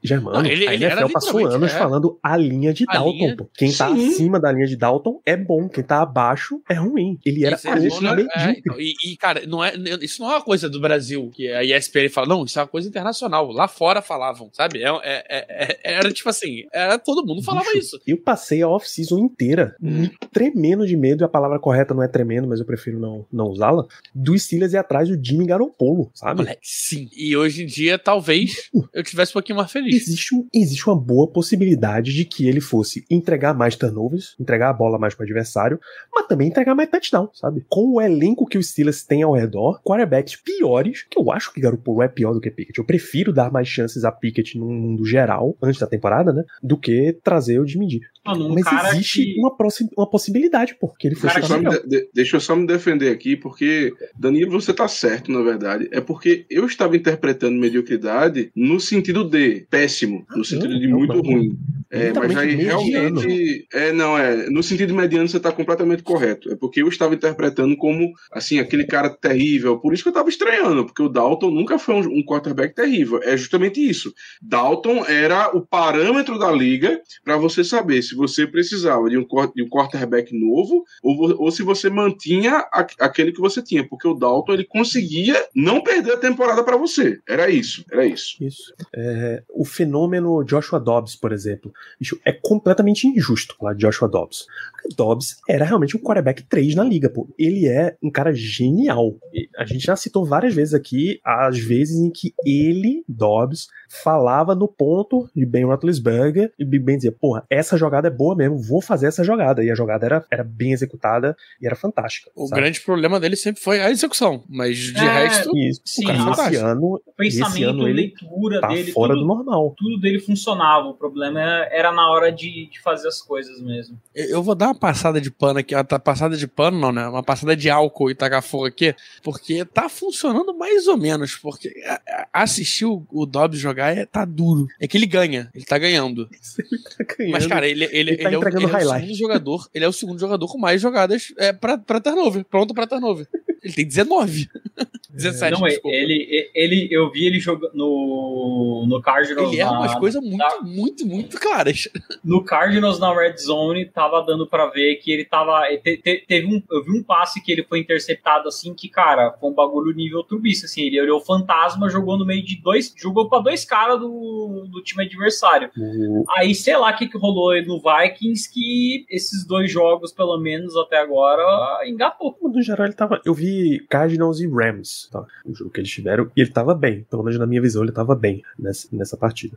Germano, Não, ele- a ele NFL passou anos é. falando a linha de A Dalton, linha-. Quem tá Sim. acima da linha de Dalton é bom, quem tá abaixo é ruim. Ele era Isso é bom, né? medíocre. É, então, e, e, cara, não é, isso não é uma coisa do Brasil, que a ESPN fala, não, isso é uma coisa internacional. Lá fora falavam, sabe? É, é- é- é- era tipo assim, era, todo mundo falava Bicho, isso. Eu passei a off-season inteira Hum. me tremendo de medo, e a palavra correta não é tremendo, mas eu prefiro não, não usá-la, do Steelers e atrás do Jimmy Garoppolo, sabe? Moleque, sim. E hoje em dia, talvez eu tivesse um pouquinho mais feliz. Existe, existe uma boa possibilidade de que ele fosse entregar mais turnovers, entregar a bola mais pro adversário, mas também entregar mais touchdown, sabe? Com o elenco que os Steelers têm ao redor, quarterbacks piores, que eu acho que Garoppolo é pior do que Pickett. Eu prefiro dar mais chances a Pickett no mundo geral, antes da temporada, né? Do que trazer o Jimmy G. Mano, um mas cara existe que... uma, possi- uma possibilidade, pô, que ele fosse cara Deixa eu, jogar só melhor. me de- de- deixa eu só me defender aqui, porque, Danilo, você tá certo, na verdade. É porque eu estava interpretando mediocridade no sentido de péssimo, no sentido de não, muito não. ruim. É, mas aí mediano. realmente. É, não, é. No sentido mediano você tá completamente correto. É porque eu estava interpretando como, assim, aquele cara terrível. Por isso que eu tava estranhando, porque o Dalton nunca foi um, um quarterback terrível. É justamente isso. Dalton era o parâmetro da liga para você saber se você precisava de um, de um quarterback novo ou, ou se você mantinha a- aquele que você tinha, porque o Dalton ele conseguia não perder a temporada para você. Era isso, era isso. Isso. É, o fenômeno Joshua Dobbs, por exemplo, é completamente injusto de Joshua Dobbs. Porque Dobbs era realmente um quarterback 3 na liga, pô. Ele é um cara genial. A gente já citou várias vezes aqui as vezes em que ele, Dobbs, falava no ponto de Ben Roethlisberger e Big Ben dizia, porra, essa jogada é boa mesmo, vou fazer essa jogada. E a jogada era, era bem executada e era fantástica. O sabe? grande problema dele sempre foi a execução, mas de É, resto, Isso. Sim, o cara, nossa. esse ano, O esse pensamento, ano ele leitura tá dele, fora tudo, do normal. tudo dele funcionava. O problema era- na hora de, de fazer as coisas mesmo. eu eu vou dar uma passada de pano aqui, uma passada de pano não, né? Uma passada de álcool e tacar fogo aqui, porque tá funcionando mais ou menos, porque assistir o, o Dobbs jogar é, tá duro. É que ele ganha, ele tá ganhando. Mas, cara, ele, ele, Ele tá ele é, o, ele é o segundo jogador. Ele é o segundo jogador com mais jogadas é, pra, pra turnover. Pronto pra turnover. Ele tem 19. 17, Não, desculpa. ele, ele, eu vi ele jogando no, no Cardinals. Ele erra na- umas coisas muito, na- muito, muito claras. no Cardinals na Red Zone, tava dando pra ver que ele tava. te- te- teve um, eu vi um passe que ele foi interceptado assim, que, cara, foi um bagulho nível turbista. Assim, ele olhou o fantasma, jogou no meio de dois. Jogou pra dois caras do, do time adversário. O- Aí, sei lá o que, que rolou no Vikings, que esses dois jogos, pelo menos até agora, engatou. No geral, ele tava. Eu vi Cardinals e Rams, tá? O jogo que eles tiveram, e ele tava bem. Pelo menos na minha visão, ele tava bem nessa, nessa partida.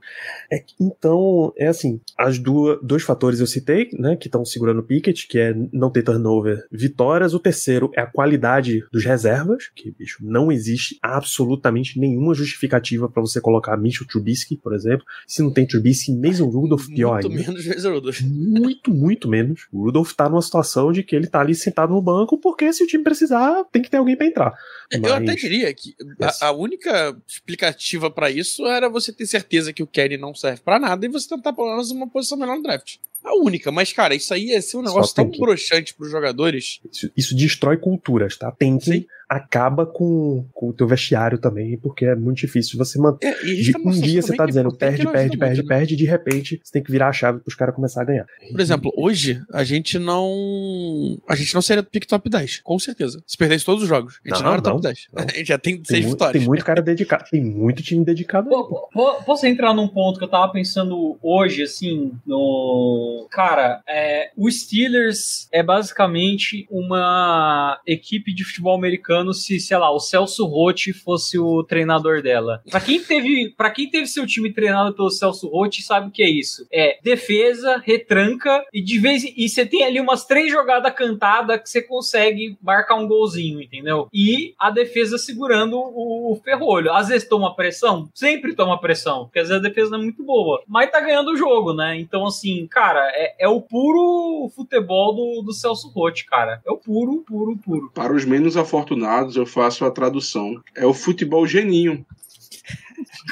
É então, é assim: as duas, dois fatores eu citei, né? Que estão segurando o Pickett, que é não ter turnover, vitórias. O terceiro é a qualidade dos reservas, que, bicho, não existe absolutamente nenhuma justificativa pra você colocar Mitchell Trubisky, por exemplo. Se não tem Trubisky, Mason Rudolph, pior muito ainda. menos Reservados. Muito, muito menos. O Rudolph tá numa situação de que ele tá ali sentado no banco, porque se o time precisar, tem que ter alguém pra entrar. Eu Mas- até diria que a, a única explicativa pra isso era você ter certeza que o Kenny não serve pra nada e você tentar pelo menos uma posição melhor no draft. A única, mas cara, isso aí ia ser um negócio tão que- broxante pros jogadores. Isso, isso destrói culturas, tá? Tem que Sim. acaba com, com o teu vestiário também, porque é muito difícil você manter. É, e De, tá um dia você tá dizendo perde, perde, perde, muito, né? perde, e de repente você tem que virar a chave pros caras começar a ganhar. Por exemplo, hoje a gente não. A gente não seria pick top 10, com certeza. Se perdesse todos os jogos. A gente não, Não, era top não, 10. não. A gente já tem Tem, seis vitórias. tem muito cara dedicado, tem muito time dedicado. pô. pô, Posso entrar num ponto que eu tava pensando hoje, assim, no. Cara, é, o Steelers é basicamente uma equipe de futebol americano se, sei lá, o Celso Rotti fosse o treinador dela. Pra quem teve, para quem teve seu time treinado pelo Celso Rotti, sabe o que é isso? É defesa, retranca e de vez em- e você tem ali umas três jogadas cantadas que você consegue marcar um golzinho, entendeu? E a defesa segurando o, o ferrolho. Às vezes toma pressão, sempre toma pressão, porque às vezes a defesa não é muito boa, mas tá ganhando o jogo, né? Então, assim, cara, é, é o puro futebol do, do Celso Rotti, cara. É o puro, puro, puro. Para os menos afortunados, eu faço a tradução. É o futebol geninho.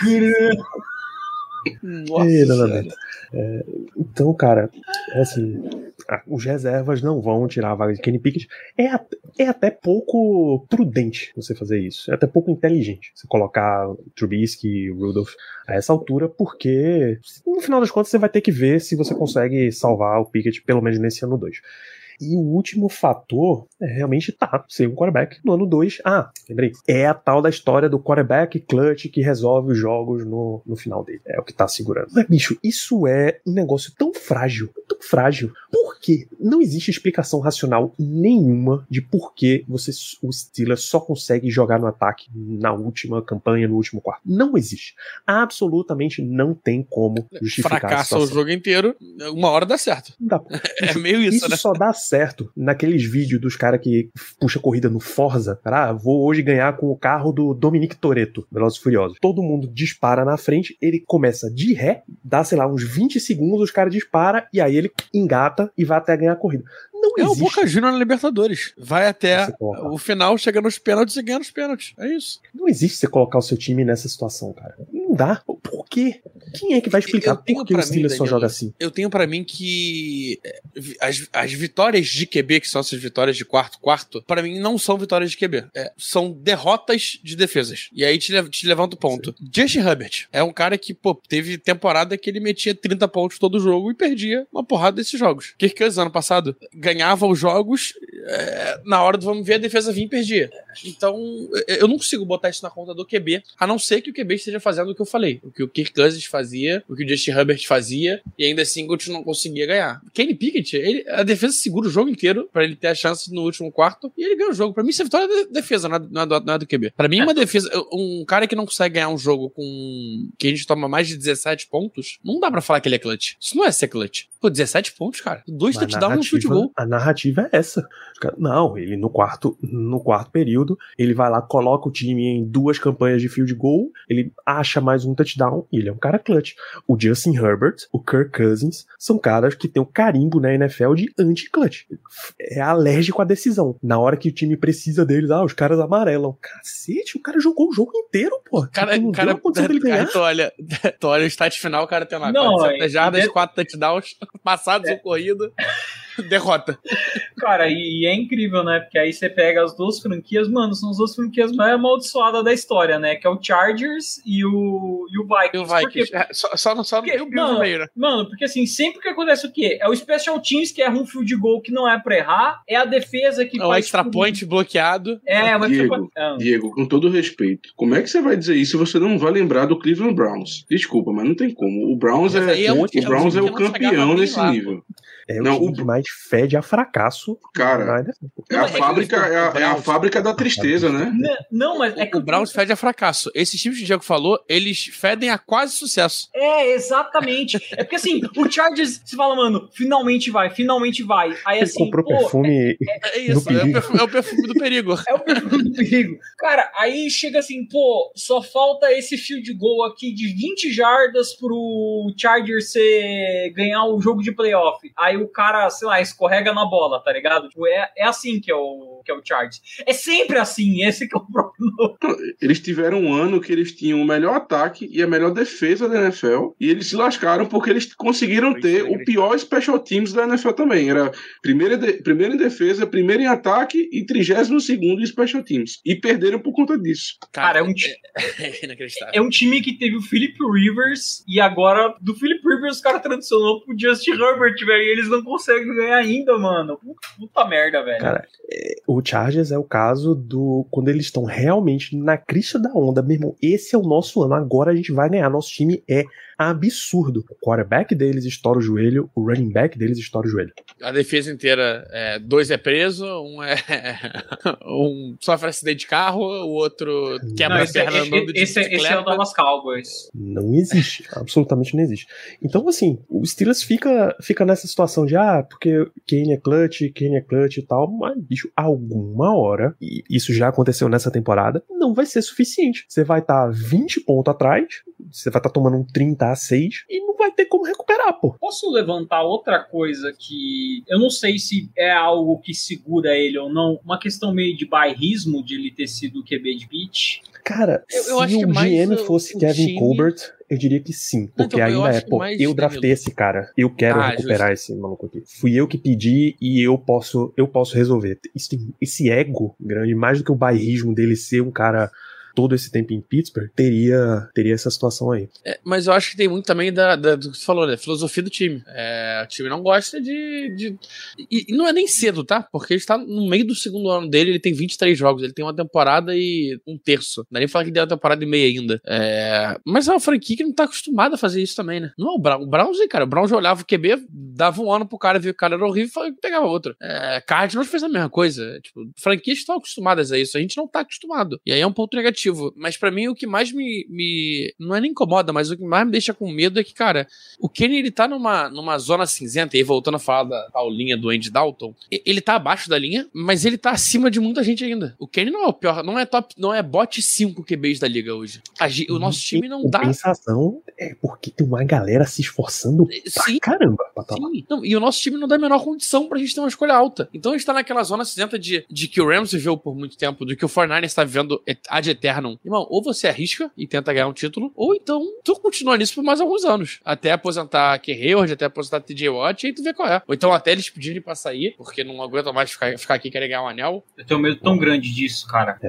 Nossa, Ei. É, então, cara, é assim, os reservas não vão tirar a vaga de Kenny Pickett. É, é até pouco prudente você fazer isso. É até pouco inteligente você colocar Trubisky, Rudolph a essa altura, porque no final das contas você vai ter que ver se você consegue salvar o Pickett pelo menos nesse ano 2. E o último fator é realmente tá, ser um quarterback no ano 2. Ah, lembrei. É a tal da história do quarterback clutch que resolve os jogos no, no final dele. É o que tá segurando. Mas, bicho, isso é um negócio tão frágil, tão frágil. Por quê? Não existe explicação racional nenhuma de por que você, o Steelers só consegue jogar no ataque na última campanha, no último quarto. Não existe. Absolutamente não tem como justificar Fracassa o jogo inteiro, uma hora dá certo. Dá. É meio isso, Isso né? só dá certo naqueles vídeos dos caras que puxa corrida no Forza. Cara, ah, vou hoje ganhar com o carro do Dominique Toretto, Velozes e Furiosos. Todo mundo dispara na frente, ele começa de ré, dá, sei lá, uns 20 segundos, os caras disparam e aí ele engata e vai até ganhar a corrida. Não É o existe. Boca Juniors na Libertadores. Vai até o final, chega nos pênaltis e ganha nos pênaltis. É isso. Não existe você colocar o seu time nessa situação, cara. Não dá. Por quê? Quem é que vai explicar por que o pra mim, Steelers só Danilo, joga assim? Eu tenho pra mim que vi- as, as vitórias de QB, que são essas vitórias de quarto quarto, pra mim não são vitórias de QB. É, são derrotas de defesas. E aí te, te levanta o ponto. Justin Herbert é um cara que, pô, teve temporada que ele metia 30 pontos todo jogo e perdia uma porrada desses jogos. Kirk Cousins, ano passado, ganhava os jogos é, na hora do vamos ver, a defesa vinha e perdia. Então, eu- eu não consigo botar isso na conta do QB, a não ser que o QB esteja fazendo o que eu falei. O que o Kirk Cousins fazia, o que o Justin Herbert fazia, e ainda assim o não conseguia ganhar. Kenny Pickett, ele, a defesa segura o jogo inteiro pra ele ter a chance no último quarto, e ele ganha o jogo. Pra mim, isso é vitória da defesa, não é, não é do, não é do QB. Pra mim, uma defesa, um cara que não consegue ganhar um jogo com que a gente toma mais de 17 pontos, não dá pra falar que ele é clutch. Isso não é ser clutch. Pô, 17 pontos, cara. Dois touchdowns no field goal. a narrativa é essa. Não, ele no quarto, no quarto período, ele vai lá, coloca o time em duas campanhas de field goal, ele acha mais um touchdown e ele é um cara clutch. O Justin Herbert, o Kirk Cousins, são caras que têm o carimbo na NFL de anti-clutch. É alérgico à decisão. Na hora que o time precisa deles, ah, os caras amarelam. Cacete, o cara jogou o jogo inteiro, pô. Cara, não cara, deu dele ganhar. Aí tu olha, tu olha o stat final, o cara tem lá Não, 400 é- jardas, é- 4 touchdowns, passados ou corrida, derrota. Cara, e, e é incrível, né? Porque aí você pega as duas franquias, mano, são as duas franquias mais amaldiçoadas da história, né? Que é o Chargers e o, e o Vikings. E o? Vikings. É, só, só, não- só não Porque, tem o mano, no meio, né? Mano, porque assim, sempre que acontece o quê? É o Special Teams que erra um field goal que não é pra errar, é a defesa que É o extra point bloqueado. É, o extra Diego. Ah, Diego, com todo respeito, como é que você vai dizer isso se você não vai lembrar do Cleveland Browns? Desculpa, mas não tem como. O Browns Mas é, é o é Browns é o não campeão nesse lá, pô. É o Não, time o- que mais fede a fracasso. Cara, é Não, a é fábrica, o é a, é a fábrica da tristeza, né? Não, mas é que o Browns fede a fracasso. Esses times que o Diego falou, eles fedem a quase sucesso. É, exatamente. É porque assim, o Chargers, você fala, mano, finalmente vai, finalmente vai. Aí Ele assim, comprou pô, perfume. É isso, é o, perfume, é o perfume do perigo. É o perfume do perigo. Cara, aí chega assim, pô, só falta esse field goal aqui de 20 jardas pro Charger ser ganhar o jogo de playoff. Aí o cara, sei lá, escorrega na bola, tá ligado? Tipo, é, é assim que é o que é o Chargers. É sempre assim, esse que é o problema. Eles tiveram um ano que eles tinham o melhor ataque e a melhor defesa da NFL. E eles se lascaram porque eles conseguiram ter o pior special teams da NFL também. Era primeira, de- primeira em defesa, primeiro em ataque e trigésimo segundo em special teams. E perderam por conta disso. Cara, é um é inacreditável. É um time que teve o Philip Rivers e agora do Philip Rivers o cara transicionou pro Justin Herbert, velho. E eles não conseguem ganhar ainda, mano. Puta, puta merda, velho. Cara, é, o Chargers é o caso do. Quando eles estão realmente na crista da onda, meu irmão. Esse é o nosso ano. Agora a gente vai ganhar. Nosso time é absurdo. O quarterback deles estoura o joelho, o running back deles estoura o joelho. A defesa inteira, é, dois é preso, um é. um sofre acidente de carro, o outro quebra Não, a esse, é, perna andando de esse, esse é o. Dallas Cowboys. Não existe. absolutamente não existe. Então, assim, o Steelers fica, fica nessa situação de, ah, porque Kane é clutch, Kane é clutch e tal, mas, bicho, alguma hora, e isso já aconteceu nessa temporada, não vai ser suficiente. Você vai estar 20 pontos atrás, você vai estar tomando um 30 a 6 e não vai ter como recuperar, pô. Posso levantar outra coisa que eu não sei se é algo que segura ele ou não, uma questão meio de bairrismo de ele ter sido o QB de beat. Cara, Eu- eu se o GM fosse o Kevin time- Colbert, Eu diria que sim. Porque Então, ainda é, pô, eu draftei Danilo. esse cara. Eu quero Ah, recuperar esse maluco aqui. Fui eu que pedi e eu posso, eu posso resolver. Isso tem- esse ego grande, mais do que o bairrismo dele ser um cara todo esse tempo em Pittsburgh, teria, teria essa situação aí. É, mas eu acho que tem muito também da, da- do que você falou, né? Filosofia do time. É, o time não gosta de. de- e, e não é nem cedo, tá? Porque ele está no meio do segundo ano dele, ele tem 23 jogos, ele tem uma temporada e um terço. Não dá nem falar que deu uma temporada e meia ainda. É, mas é uma franquia que não tá acostumada a fazer isso também, né? Não é o Brown. O Brown, sim, cara. O Brown já olhava o QB, dava um ano pro cara, via que o cara era horrível e pegava outro. É, Cardinals fez a mesma coisa. Tipo, franquias estão acostumadas a isso. A gente não tá acostumado. E aí é um ponto negativo. Mas pra mim, o que mais me, me. Não é nem incomoda, mas o que mais me deixa com medo é que, cara, o Kenny ele tá numa, numa zona cinzenta, e aí voltando a falar da tal linha do Andy Dalton, ele tá abaixo da linha, mas ele tá acima de muita gente ainda. O Kenny não é o pior, não é top, não é bot 5 QBs da liga hoje. A o nosso time não dá. compensação, é porque tem uma galera se esforçando pra Sim. caramba pra tá. Sim. Não, e o nosso time não dá a menor condição pra gente ter uma escolha alta. Então a gente tá naquela zona cinzenta de, de que o Rams viveu por muito tempo, do que o 49ers está vivendo ad eternum. Irmão, ou você arrisca e tenta ganhar um título, ou então tu continua nisso por mais alguns anos. Até aposentar Ken Hayward, até aposentar TJ Watt, e aí tu vê qual é. Ou então até eles pedirem pra sair, porque não aguentam mais ficar, ficar aqui querem ganhar um anel. Eu tenho medo tão grande disso, cara.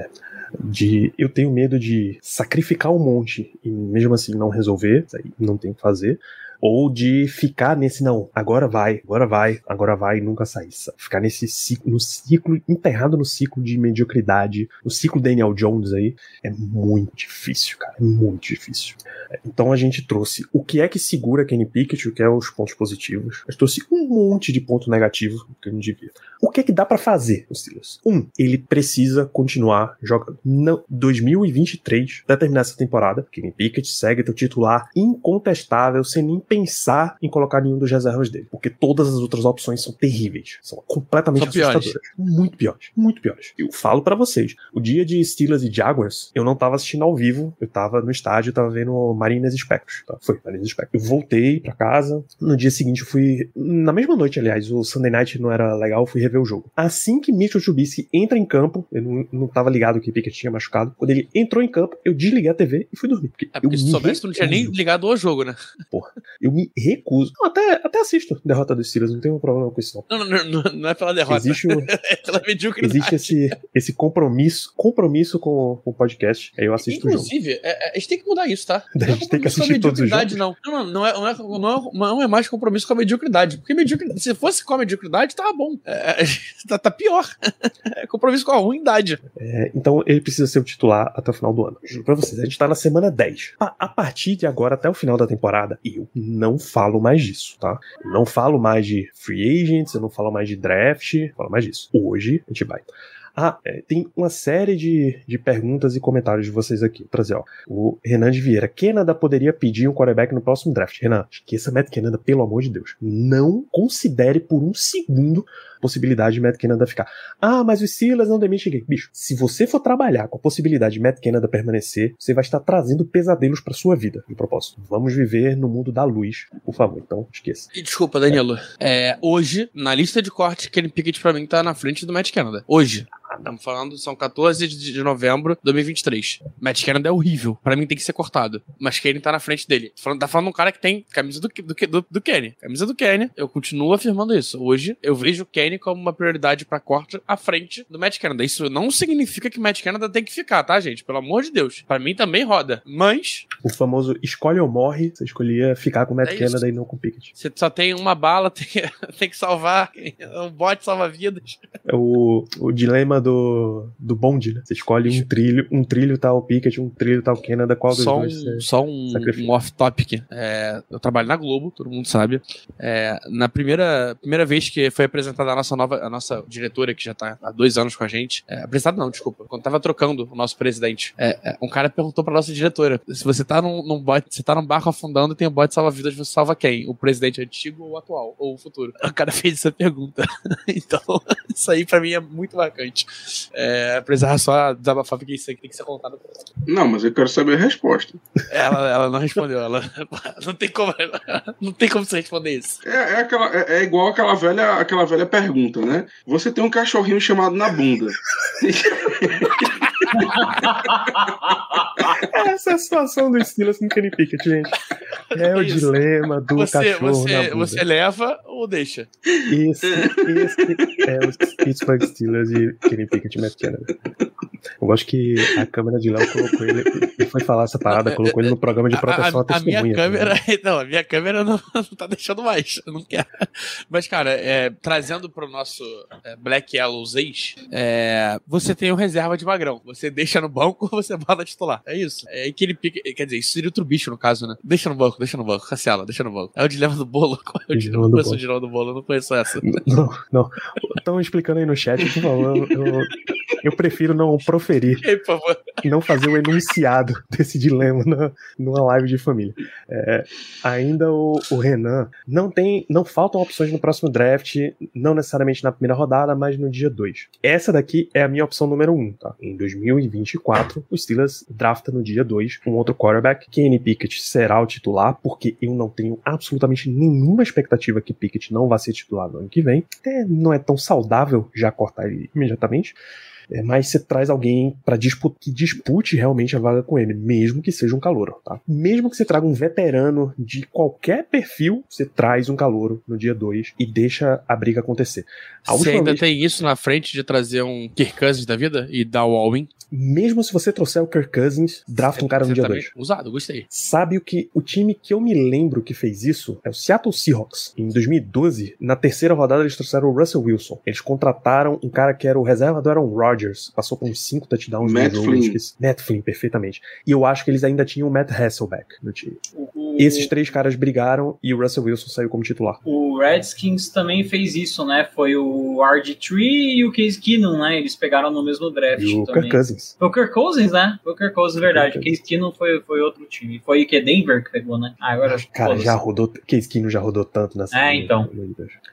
de eu tenho medo de sacrificar um monte e mesmo assim não resolver, não tem o que fazer. Ou de ficar nesse, não, agora vai, agora vai, agora vai e nunca sair. Ficar nesse ciclo, no ciclo, enterrado no ciclo de mediocridade, no ciclo Daniel Jones aí, é muito difícil, cara, é muito difícil. Então a gente trouxe o que é que segura Kenny Pickett, o que é os pontos positivos. A trouxe um monte de ponto negativo que a gente devia. O que é que dá pra fazer, os Steelers? Um, ele precisa continuar jogando. Não, 2023, até terminar essa temporada, Kenny Pickett segue teu titular incontestável, sem nem pensar em colocar nenhum dos reservas dele. Porque todas as outras opções são terríveis. São completamente São piores. assustadoras. Muito piores. Muito piores. Eu falo pra vocês, o dia de Steelers e Jaguars, eu não tava assistindo ao vivo, eu tava no estádio, tava vendo Marinas e Spectros. Tá? Foi, Marinas e Spectros. Eu voltei pra casa, no dia seguinte eu fui, na mesma noite, aliás, o Sunday Night não era legal, eu fui rever o jogo. Assim que Mitchell Trubisky entra em campo, eu não, não tava ligado que Pickett tinha machucado, quando ele entrou em campo, eu desliguei a TV e fui dormir. Porque É porque eu se soubesse, tu não tinha nem ligado ao jogo, né? Eu me recuso. Não, até, até assisto derrota dos Steelers, não tenho problema com isso não. Não, não, não, não é pela derrota, Existe, o- é pela mediocridade. existe esse, esse compromisso, compromisso com, com o podcast. Aí eu assisto. Inclusive, é- é- a gente tem que mudar isso, tá? A gente tem que assistir todos os mediocridade, Não, não, não, é, não, é, não, é, não é mais compromisso com a mediocridade. Porque mediocridade, se fosse com a mediocridade, tava bom. É, é, tá, tá pior. É compromisso com a ruindade. É, então ele precisa ser o titular até o final do ano. Juro pra vocês, a gente tá na semana 10. A, a partir de agora, até o final da temporada, eu não falo mais disso, tá? Não falo mais de free agents, eu não falo mais de draft, falo mais disso. Hoje a gente vai. Ah, é, tem uma série de, de perguntas e comentários de vocês aqui. Vou trazer, ó. O Renan de Vieira. Canada poderia pedir um quarterback no próximo draft. Renan, esqueça Matt Canada, pelo amor de Deus. Não considere por um segundo possibilidade de Matt Canada ficar. Ah, mas os Steelers não demitem ninguém. Bicho, se você for trabalhar com a possibilidade de Matt Canada permanecer, você vai estar trazendo pesadelos pra sua vida, de propósito. Vamos viver no mundo da luz, por favor. Então, esqueça. E desculpa, Danilo. É, hoje, na lista de corte, Kenny Pickett pra mim tá na frente do Matt Canada. Hoje. Estamos falando, são 14 de novembro de 2023. Matt Canada é horrível. Pra mim tem que ser cortado. Mas Kenny tá na frente dele. Falando- tá falando um cara que tem camisa do, do, do, do Kenny. Camisa do Kenny. Eu continuo afirmando isso. Hoje, eu vejo o Kenny como uma prioridade pra corte à frente do Matt Canada. Isso não significa que Matt Canada tem que ficar, tá, gente? Pelo amor de Deus. Pra mim também roda. Mas, O famoso escolhe ou morre, você escolhia ficar com Matt É. Canada e não com Pickett. você só tem uma bala, tem, tem que salvar. Um bote salva vidas. É o, o dilema do, do bonde, né? Você escolhe um trilho, um trilho o Pickett, um trilho o Canada, qual dos Só dois um, só um, um off-topic. É, eu trabalho na Globo, todo mundo sabe. É, na primeira, primeira vez que foi apresentada a nossa nova, a nossa diretora, que já tá há dois anos com a gente. É, apresentada não, desculpa. Quando tava trocando o nosso presidente, é, é, um cara perguntou pra nossa diretora: se você tá num, num bote, você tá num barco afundando e tem um bote salva-vidas, você salva quem? O presidente antigo ou o atual? Ou o futuro? O cara fez essa pergunta. então, isso aí pra mim é muito marcante. É, precisava só desabafar, porque isso aqui tem que ser contado Não, mas eu quero saber a resposta. ela, ela não respondeu, ela não tem como, não tem como você responder isso. É, é, aquela, é, é igual aquela velha, aquela velha pergunta, né? Você tem um cachorrinho chamado na bunda. Essa é a situação do Steelers com Kenny Pickett, gente. É o Isso. dilema do Você, cachorro você, você leva ou deixa? Esse, esse é o Pittsburgh Steelers e Kenny Pickett e Matt Canada. Eu gosto que a câmera de Léo colocou ele. Ele foi falar essa parada, colocou ele no programa de A, proteção a- a minha testemunha. câmera. Não, a minha câmera não, não tá deixando mais. Eu não quero. Mas, cara, é, trazendo pro nosso é, Black Yellows ex, é, você tem o reserva de magrão. Você deixa no banco ou você bota titular. É isso. É que ele pica. Quer dizer, isso seria outro bicho no caso, né? Deixa no banco, deixa no banco. Cancela, deixa no banco. É o dilema do bolo. Qual é o dilema Dilema do do, bolo. o dilema do bolo? Eu não conheço essa. Não, não. Estão explicando aí no chat, por favor. Eu, eu, eu prefiro não proferir, favor. não fazer o enunciado desse dilema na, numa live de família. É, ainda o, o Renan não tem. Não faltam opções no próximo draft, não necessariamente na primeira rodada, mas no dia 2. Essa daqui é a minha opção número 1, um, tá? Em 2024, o Steelers drafta no dia 2 um outro quarterback. Kenny Pickett será o titular, porque eu não tenho absolutamente nenhuma expectativa que Pickett não vá ser titular no ano que vem. Até não é tão saudável já cortar ele imediatamente. É, mas você traz alguém para disputar, que dispute realmente a vaga com ele, mesmo que seja um calouro, tá? Mesmo que você traga um veterano de qualquer perfil, você traz um calouro no dia 2 e deixa a briga acontecer. A Você ainda vez- tem isso na frente de trazer um Kirk Cousins da vida e dar o all-in? Mesmo se você trouxer o Kirk Cousins, drafta um cara no dia também- 2. Usado, gostei. Sabe o que o time que eu me lembro que fez isso é o Seattle Seahawks. Em 2012, na terceira rodada eles trouxeram o Russell Wilson. Eles contrataram um cara que era o reserva do Aaron Rodgers, passou com uns 5 touchdowns Matt no jogo, Flynn. Matt Flynn, perfeitamente. E eu acho que eles ainda tinham o Matt Hasselbeck no time. O- Esses três caras brigaram e o Russell Wilson saiu como titular. O Redskins também fez isso, né? Foi o RG3 e o Case Keenum, né? Eles pegaram no mesmo draft E o também. Kirk Cousins. Foi o Kirk Cousins, né? Foi o Kirk Cousins, verdade. Kirk Case Keenum foi, foi outro time. Foi o que? Denver que pegou, né? Ah, agora Cara, já rodou. Case Keenum já rodou tanto nessa. É, liga, então.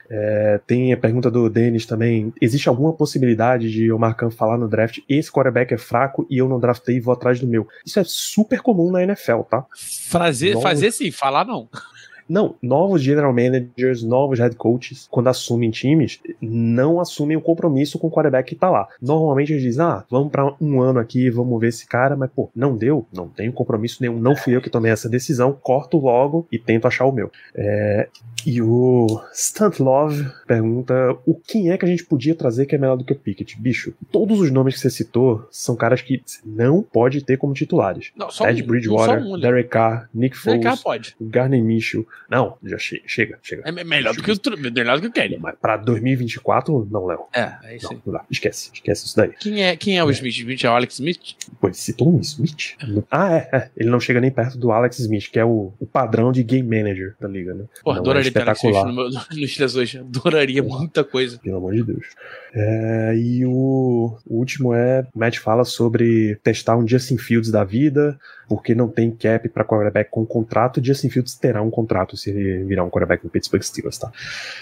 É, tem a pergunta do Denis também. Existe alguma possibilidade de o Marcan falar no draft? Esse quarterback é fraco e eu não draftei e vou atrás do meu. Isso é super comum na NFL, tá? Fazer, fazer sim, falar não. Não, novos general managers, novos head coaches, quando assumem times, não assumem o compromisso com o quarterback que tá lá. Normalmente eles dizem, ah, vamos pra um ano aqui, vamos ver esse cara, mas pô, não deu, não tenho compromisso nenhum, não fui eu que tomei essa decisão, corto logo e tento achar o meu. É, e o Stunt Love pergunta o quem é que a gente podia trazer que é melhor do que o Pickett. Bicho, todos os nomes que você citou são caras que não pode ter como titulares. Não, Ted um, Bridgewater, um? Derek Carr, Nick Derek Carr Foles, pode. Não, já che chega, chega. É me- melhor do que o, melhor do que o Kelly. Mas pra 2024, não, Léo. É, é isso Não, aí. não dá. Esquece, esquece isso daí. Quem é, quem é o Smith? Smith é o Alex Smith? Pô, ele citou um Smith? Ah, é, é. Ele não chega nem perto do Alex Smith, que é o, o padrão de game manager da liga, né? Porra, Não, adoraria é ter Alex Smith no, meu, no hoje. Adoraria muita coisa. Pelo amor de Deus. É, e o, o último é: o Matt fala sobre testar um Justin Fields da vida, porque não tem cap para quarterback com contrato. Justin Fields terá um contrato se ele virar um quarterback no Pittsburgh Steelers, tá?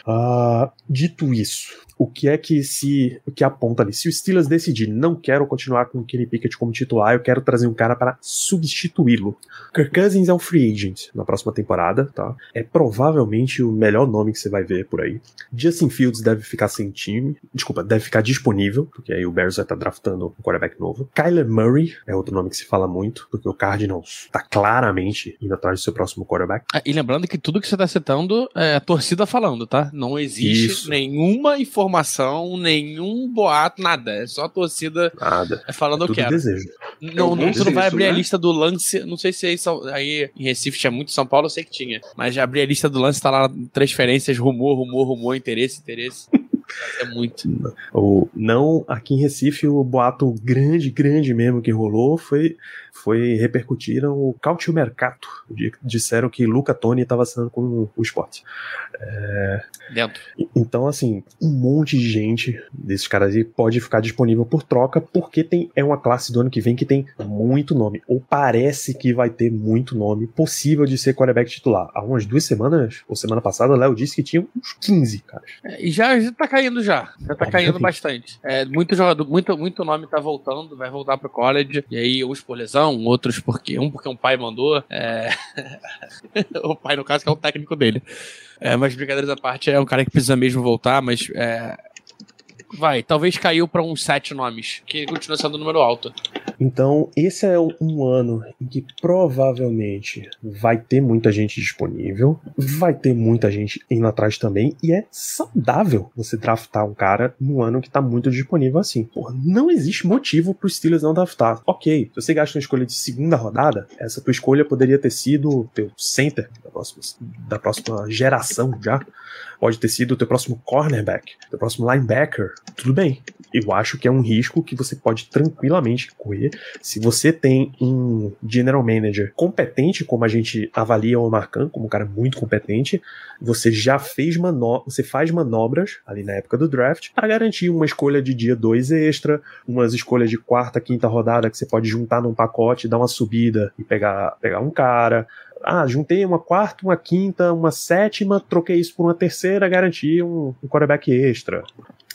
Ah, dito isso, o que é que se o que aponta ali? Se o Steelers decidir não quero continuar com o Kenny Pickett como titular, eu quero trazer um cara para substituí-lo. Kirk Cousins é um free agent na próxima temporada, tá? É provavelmente o melhor nome que você vai ver por aí. Justin Fields deve ficar sem time, desculpa, deve ficar disponível, porque aí o Bears vai estar draftando um quarterback novo. Kyler Murray é outro nome que se fala muito, porque o Cardinals tá claramente indo atrás do seu próximo quarterback. Ah, E lembrando que tudo que você tá citando é a torcida falando, tá? Não existe Isso. nenhuma informação, nenhum boato, nada. É só a torcida Nada. falando eu Tudo quero. desejo. Não, É não, tu não vai abrir a né? lista do lance. Não sei se aí, são- aí em Recife tinha muito, São Paulo eu sei que tinha. Mas já abri a lista do lance, tá lá transferências, rumor, rumor, rumor, interesse, interesse. É muito. Ou não, aqui em Recife o boato grande, grande mesmo que rolou foi foi repercutiram o Cautio Mercato. Di- Disseram que Luca Toni estava assinando com o esporte. Dentro. Então, assim, um monte de gente desses caras aí pode ficar disponível por troca, porque tem, é uma classe do ano que vem que tem muito nome, ou parece que vai ter muito nome possível de ser quarterback titular. Há umas duas semanas, ou semana passada, o Léo disse que tinha uns 15 caras. É, E já, já tá caindo já. Já tá caindo Obviamente. bastante. É, muito jogador, muito, muito nome tá voltando, vai voltar pro college. E aí, uns por lesão, outros porque. Um porque um pai mandou. é, o pai, no caso, que é o técnico dele. É, mas brincadeiras à parte, é um cara que precisa mesmo voltar, mas. é, Vai, talvez caiu pra uns sete nomes, que continua sendo um número alto. Então, esse é um ano em que provavelmente vai ter muita gente disponível, vai ter muita gente indo atrás também, e é saudável você draftar um cara no ano que tá muito disponível assim. Não existe motivo pro Steelers não draftar. Ok, se você gasta uma escolha de segunda rodada, essa tua escolha poderia ter sido teu center da próxima, da próxima geração já pode ter sido o teu próximo cornerback, teu próximo linebacker, tudo bem. Eu acho que é um risco que você pode tranquilamente correr. Se você tem um general manager competente, como a gente avalia o Marcan, como um cara muito competente, você já fez manobras, você faz manobras ali na época do draft para garantir uma escolha de dia 2 extra, umas escolhas de quarta, quinta rodada que você pode juntar num pacote, dar uma subida e pegar, pegar um cara, ah, juntei uma quarta, uma quinta, uma sétima, troquei isso por uma terceira, garanti um, um quarterback extra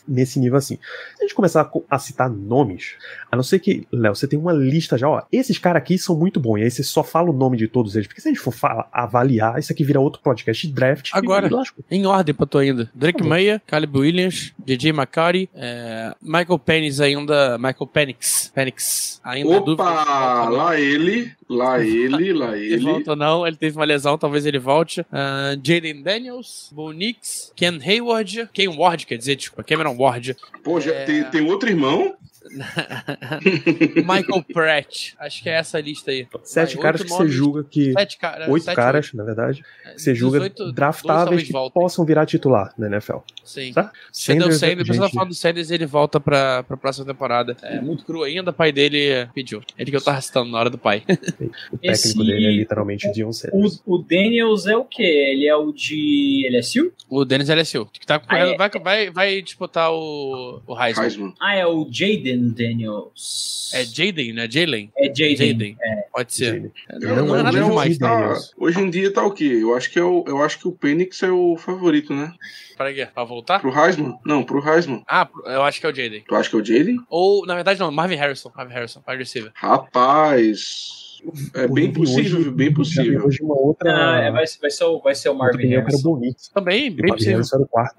nesse nível assim. Se a gente começar a, a citar nomes, a não ser que, Léo, você tem uma lista já, ó, esses caras aqui são muito bons, e aí você só fala o nome de todos eles, porque se a gente for falar, avaliar, isso aqui vira outro podcast de draft. Agora, em ordem pra tu ainda. Drake tá Meyer, Caleb Williams, DJ McCarty, é, Michael Penix ainda, Michael Penix, Penix, ainda Opa, lá ele, lá ele, lá ele. ele volta ou não, ele teve uma lesão, talvez ele volte. Uh, Jaden Daniels, Bo Nix, Ken Hayward, Ken Ward, quer dizer, desculpa, Cameron Ward. Pô, já é... tem, tem outro irmão? Michael Pratt. Acho que é essa lista aí. Sete Vai, caras que você julga que. Sete cara, oito sete, caras, oito. na verdade. Que você julga 18, draftáveis que voltem. possam virar titular na NFL. Sim. Tá? Sanders, Sanders, gente... falando do Sanders, ele volta pra, pra próxima temporada. É muito cru ainda, o pai dele pediu. Ele que eu tava citando na hora do pai. o técnico Esse... dele é literalmente o Dion Sanders. O, o, Daniels é o quê? Ele é o de LSU? O Daniels é LSU. Que tá ah, é... vai, vai, vai disputar o, o Heisman. Heisman. Ah, é o Jaden Daniels. É Jaden, né? Jalen? É Jaden. Jaden. É. Pode ser. Não, não, não, é nada demais. Tá, hoje em dia tá o quê? Eu acho que, é o, eu acho que o Penix é o favorito, né? Pra quê? Pra voltar? Pro Heisman? Não, pro Heisman. Ah, eu acho que é o Jaden. Tu acha que é o Jaden? Ou, na verdade, não, Marvin Harrison. Marvin Harrison, wide receiver. Rapaz. É bem possível, hoje, bem possível. Hoje uma outra... Ah, é, vai, vai, ser o, vai ser o Marvin Harrison. Também, bem possível.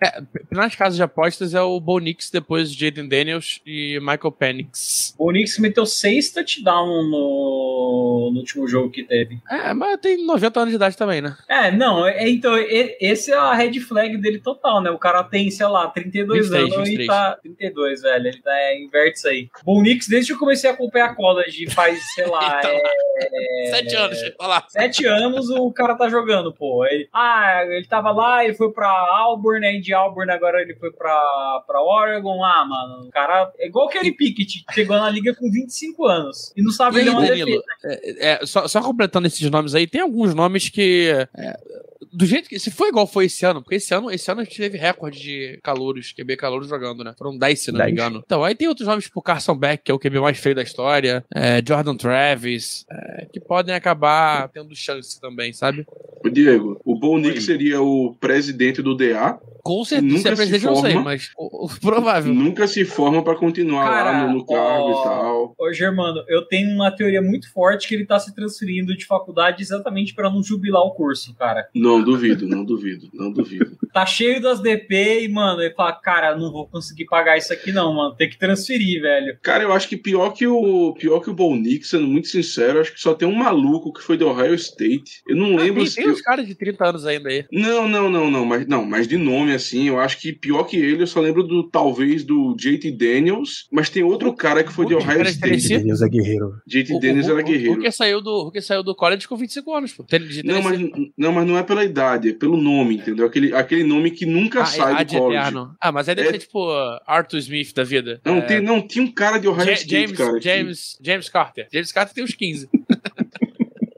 É, nas casas de apostas é o Bonix, depois Jaden Daniels e Michael Penix. O Bonix meteu seis touchdowns no, no último jogo que teve. É, mas tem 90 anos de idade também, né? É, não, é, então, esse é a red flag dele total, né? O cara tem, sei lá, 32 23, anos 23. e tá... 32, velho, ele tá, é, inverte isso aí. Bonix, desde que eu comecei a acompanhar a college, faz, sei lá, então, é... É, sete anos, olha lá. Sete anos o cara tá jogando, pô. Ele, ah, ele tava lá, ele foi pra Auburn, aí de Auburn agora ele foi pra, pra Oregon. Ah, mano, o cara é igual aquele Pickett, chegou na liga com 25 anos e não sabe ler uma defesa. É, é, só, só completando esses nomes aí, tem alguns nomes que é, do jeito que. Se for igual foi esse ano, porque esse ano, esse ano a gente teve recorde de calouros, QB calouros jogando, né? Foram 10, se não 10. me engano. Então, aí tem outros nomes, tipo Carson Beck, que é o QB mais feio da história, é, Jordan Travis, é, que podem acabar tendo chance também, sabe? O Diego, o Bo Nick seria o presidente do DA. Com certeza, nunca se é presidente, forma, não sei, mas o, o, provável. Nunca se forma para continuar Cara, lá no, no cargo ó, e tal. Ô, Germano, eu tenho uma teoria muito forte que ele tá se transferindo de faculdade exatamente para não jubilar o curso, cara. Não duvido, não duvido, não duvido. Tá cheio das DP e, mano, ele fala, cara, não vou conseguir pagar isso aqui não, mano, tem que transferir, velho. Cara, eu acho que pior que o pior que o Bo Nix, sendo muito sincero, acho que só tem um maluco que foi do Ohio State. Eu não ah, lembro tem, se tem os caras de 30 anos ainda aí. Não, não, não, não, mas não, mas de nome assim, eu acho que pior que ele, eu só lembro do talvez do JT Daniels, mas tem outro cara que foi de Ohio State. JT Daniels é guerreiro. JT Daniels era guerreiro. O que saiu do, o que saiu do college com 25 anos, pô. Não, mas não, mas não é pela idade, é pelo nome, entendeu? Aquele, aquele nome que nunca ah, sai do college. Eterno. Ah, mas aí deve é... ser tipo Arthur Smith da vida. Não, é... tem, não, tinha um cara de Ohio J State, James, cara. James, que... James Carter. James Carter tem uns 15.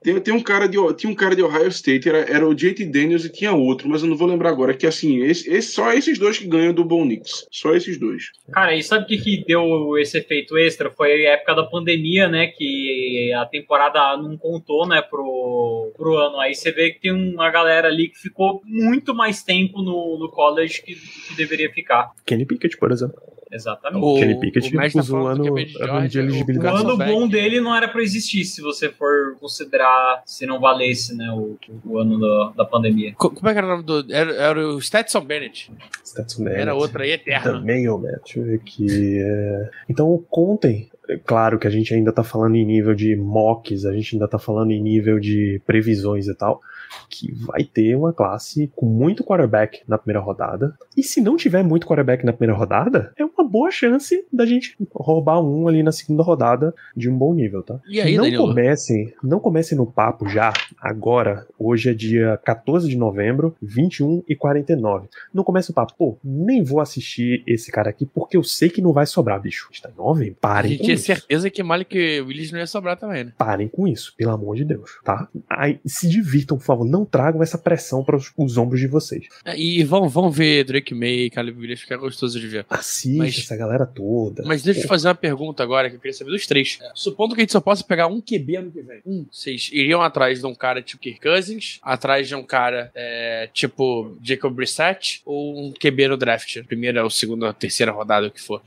Tem, tem, um cara de, tinha um cara de Ohio State, era, era o JT Daniels e tinha outro, mas eu não vou lembrar agora. Que assim, esse, esse, só esses dois que ganham do Bo Nix. Só esses dois. Cara, e sabe o que, que deu esse efeito extra? Foi a época da pandemia, né? Que a temporada não contou, né, pro, pro ano. Aí você vê que tem uma galera ali que ficou muito mais tempo no, no college que, que deveria ficar. Kenny Pickett, por exemplo. Exatamente. O Kenny Pickett tá usou tá ano, ano de elegibilidade. O ano bom dele não era para existir, se você for considerar se não valesse, né, o, o ano da, da pandemia. Como é que era o nome do... Era, era o Stetson Bennett. Stetson Bennett. Era outra aí, eterna. Também, o Matt, deixa eu ver aqui. É... Então, contem é claro que a gente ainda tá falando em nível de mocks, a gente ainda tá falando em nível de previsões e tal, que vai ter uma classe com muito quarterback na primeira rodada. E se não tiver muito quarterback na primeira rodada, é uma boa chance da gente roubar um ali na segunda rodada de um bom nível, tá? E aí, não Danilo? comecem, não comecem no papo já, agora. Hoje é dia 14 de novembro, 21 e 49. Não comece o papo, pô, nem vou assistir esse cara aqui porque eu sei que não vai sobrar, bicho. Está em novembro. A Parem gente com tinha isso. certeza que Malik Willis não ia sobrar também, né? Parem com isso, pelo amor de Deus, tá? Aí, se divirtam, por favor. Não tragam essa pressão para os, os ombros de vocês. E vão, vão ver Drake May Caleb Williams, que é gostoso de ver. Assiste Mas- essa galera toda. Mas deixa eu te fazer uma pergunta agora, que eu queria saber dos três. Supondo que a gente só possa pegar um QB ano que vem. Um, vocês iriam atrás de um cara tipo Kirk Cousins, atrás de um cara é, tipo Jacob Brissett, ou um QB no draft? Primeira ou segunda ou terceira rodada, o que for.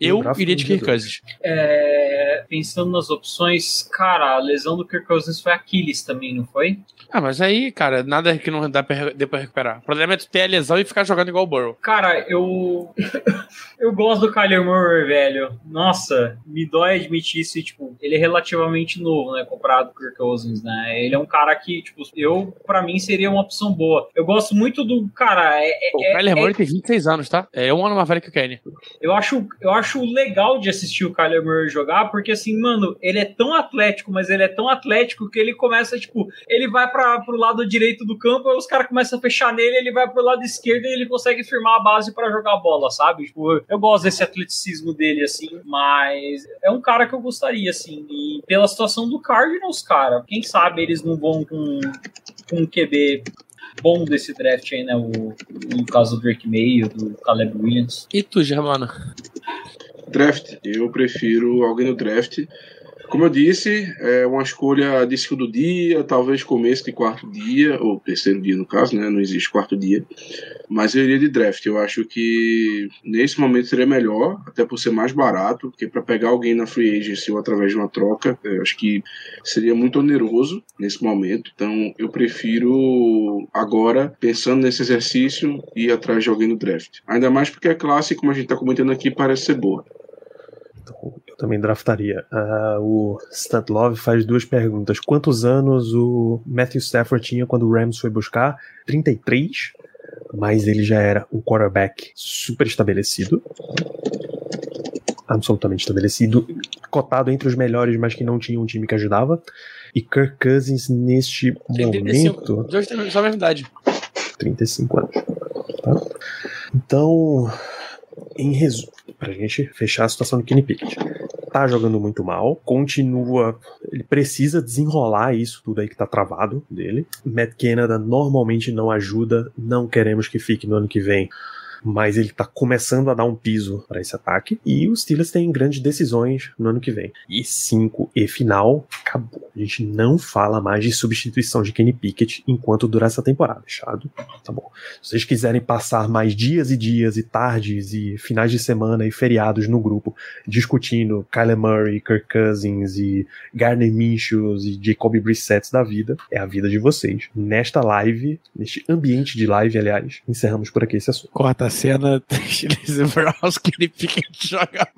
Eu iria de Kirk Cousins. É, pensando nas opções, cara, a lesão do Kirk Cousins foi Aquiles também, não foi? Ah, mas aí, cara, nada que não dá pra, dê pra recuperar. O problema é tu ter a lesão e ficar jogando igual o Burrow. Cara, eu. eu gosto do Kyler Murray, velho. Nossa, me dói admitir isso. e, Tipo, ele é relativamente novo, né? Comparado com o Kirk Cousins, né? Ele é um cara que, tipo, eu, pra mim, seria uma opção boa. Eu gosto muito do. Cara, é, é- O é- Kyler é- Murray tem 26 anos, tá? É um ano mais velho que o Kenny. eu acho, eu acho legal de assistir o Kyler Murray jogar, porque assim, mano, ele é tão atlético, mas ele é tão atlético que ele começa, tipo, ele vai para pro lado direito do campo, aí os caras começam a fechar nele, ele vai pro lado esquerdo e ele consegue firmar a base pra jogar a bola, sabe? Tipo, eu gosto desse atleticismo dele, assim, mas é um cara que eu gostaria, assim, e pela situação do Cardinals, cara, quem sabe eles não vão com, com um QB bom desse draft aí, né? O, no caso do Drake May, do Caleb Williams. E tu, Germano? Draft. Eu prefiro alguém no draft. Como eu disse, é uma escolha de segundo dia, talvez começo de quarto dia, ou terceiro dia no caso, né? Não existe quarto dia. Mas eu iria de draft. Eu acho que nesse momento seria melhor, até por ser mais barato, porque para pegar alguém na free agency ou através de uma troca, eu acho que seria muito oneroso nesse momento. Então eu prefiro agora, pensando nesse exercício, ir atrás de alguém no draft. Ainda mais porque a classe, como a gente está comentando aqui, parece ser boa. Então, também draftaria. Ah, o Stantlove faz duas perguntas. Quantos anos o Matthew Stafford tinha quando o Rams foi buscar? 33. Mas ele já era um quarterback super estabelecido. Absolutamente estabelecido. Cotado entre os melhores, mas que não tinha um time que ajudava. E Kirk Cousins, neste Tem momento. 35. Os dois têm só a mesma idade. 35 anos. Tá? Então, em resumo, pra gente fechar a situação do Kenny Pickett. Tá jogando muito mal, continua. Ele precisa desenrolar isso tudo aí que tá travado dele. Matt Canada normalmente não ajuda, não queremos que fique no ano que vem. Mas ele tá começando a dar um piso para esse ataque. E os Steelers têm grandes decisões no ano que vem. E 5 e final, acabou. A gente não fala mais de substituição de Kenny Pickett enquanto durar essa temporada, fechado? Tá bom. Se vocês quiserem passar mais dias e dias e tardes e finais de semana e feriados no grupo discutindo Kyler Murray, Kirk Cousins e Gardner Minshew e Jacoby Brissett da vida, é a vida de vocês. Nesta live, neste ambiente de live, aliás, encerramos por aqui esse assunto. Corta a cena, Chile Browns, que ele fica joga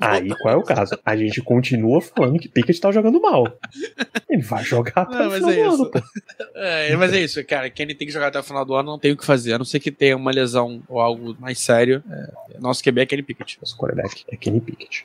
Aí qual é o caso? A gente continua falando que Pickett tá jogando mal. Ele vai jogar até Não, o mas final é do isso. ano, pô. É, mas é isso, cara. Quem tem que jogar até o final do ano não tem o que fazer. A não ser que tenha uma lesão ou algo mais sério. É, nosso QB é Kenny Pickett. Nosso quarterback é Kenny Pickett.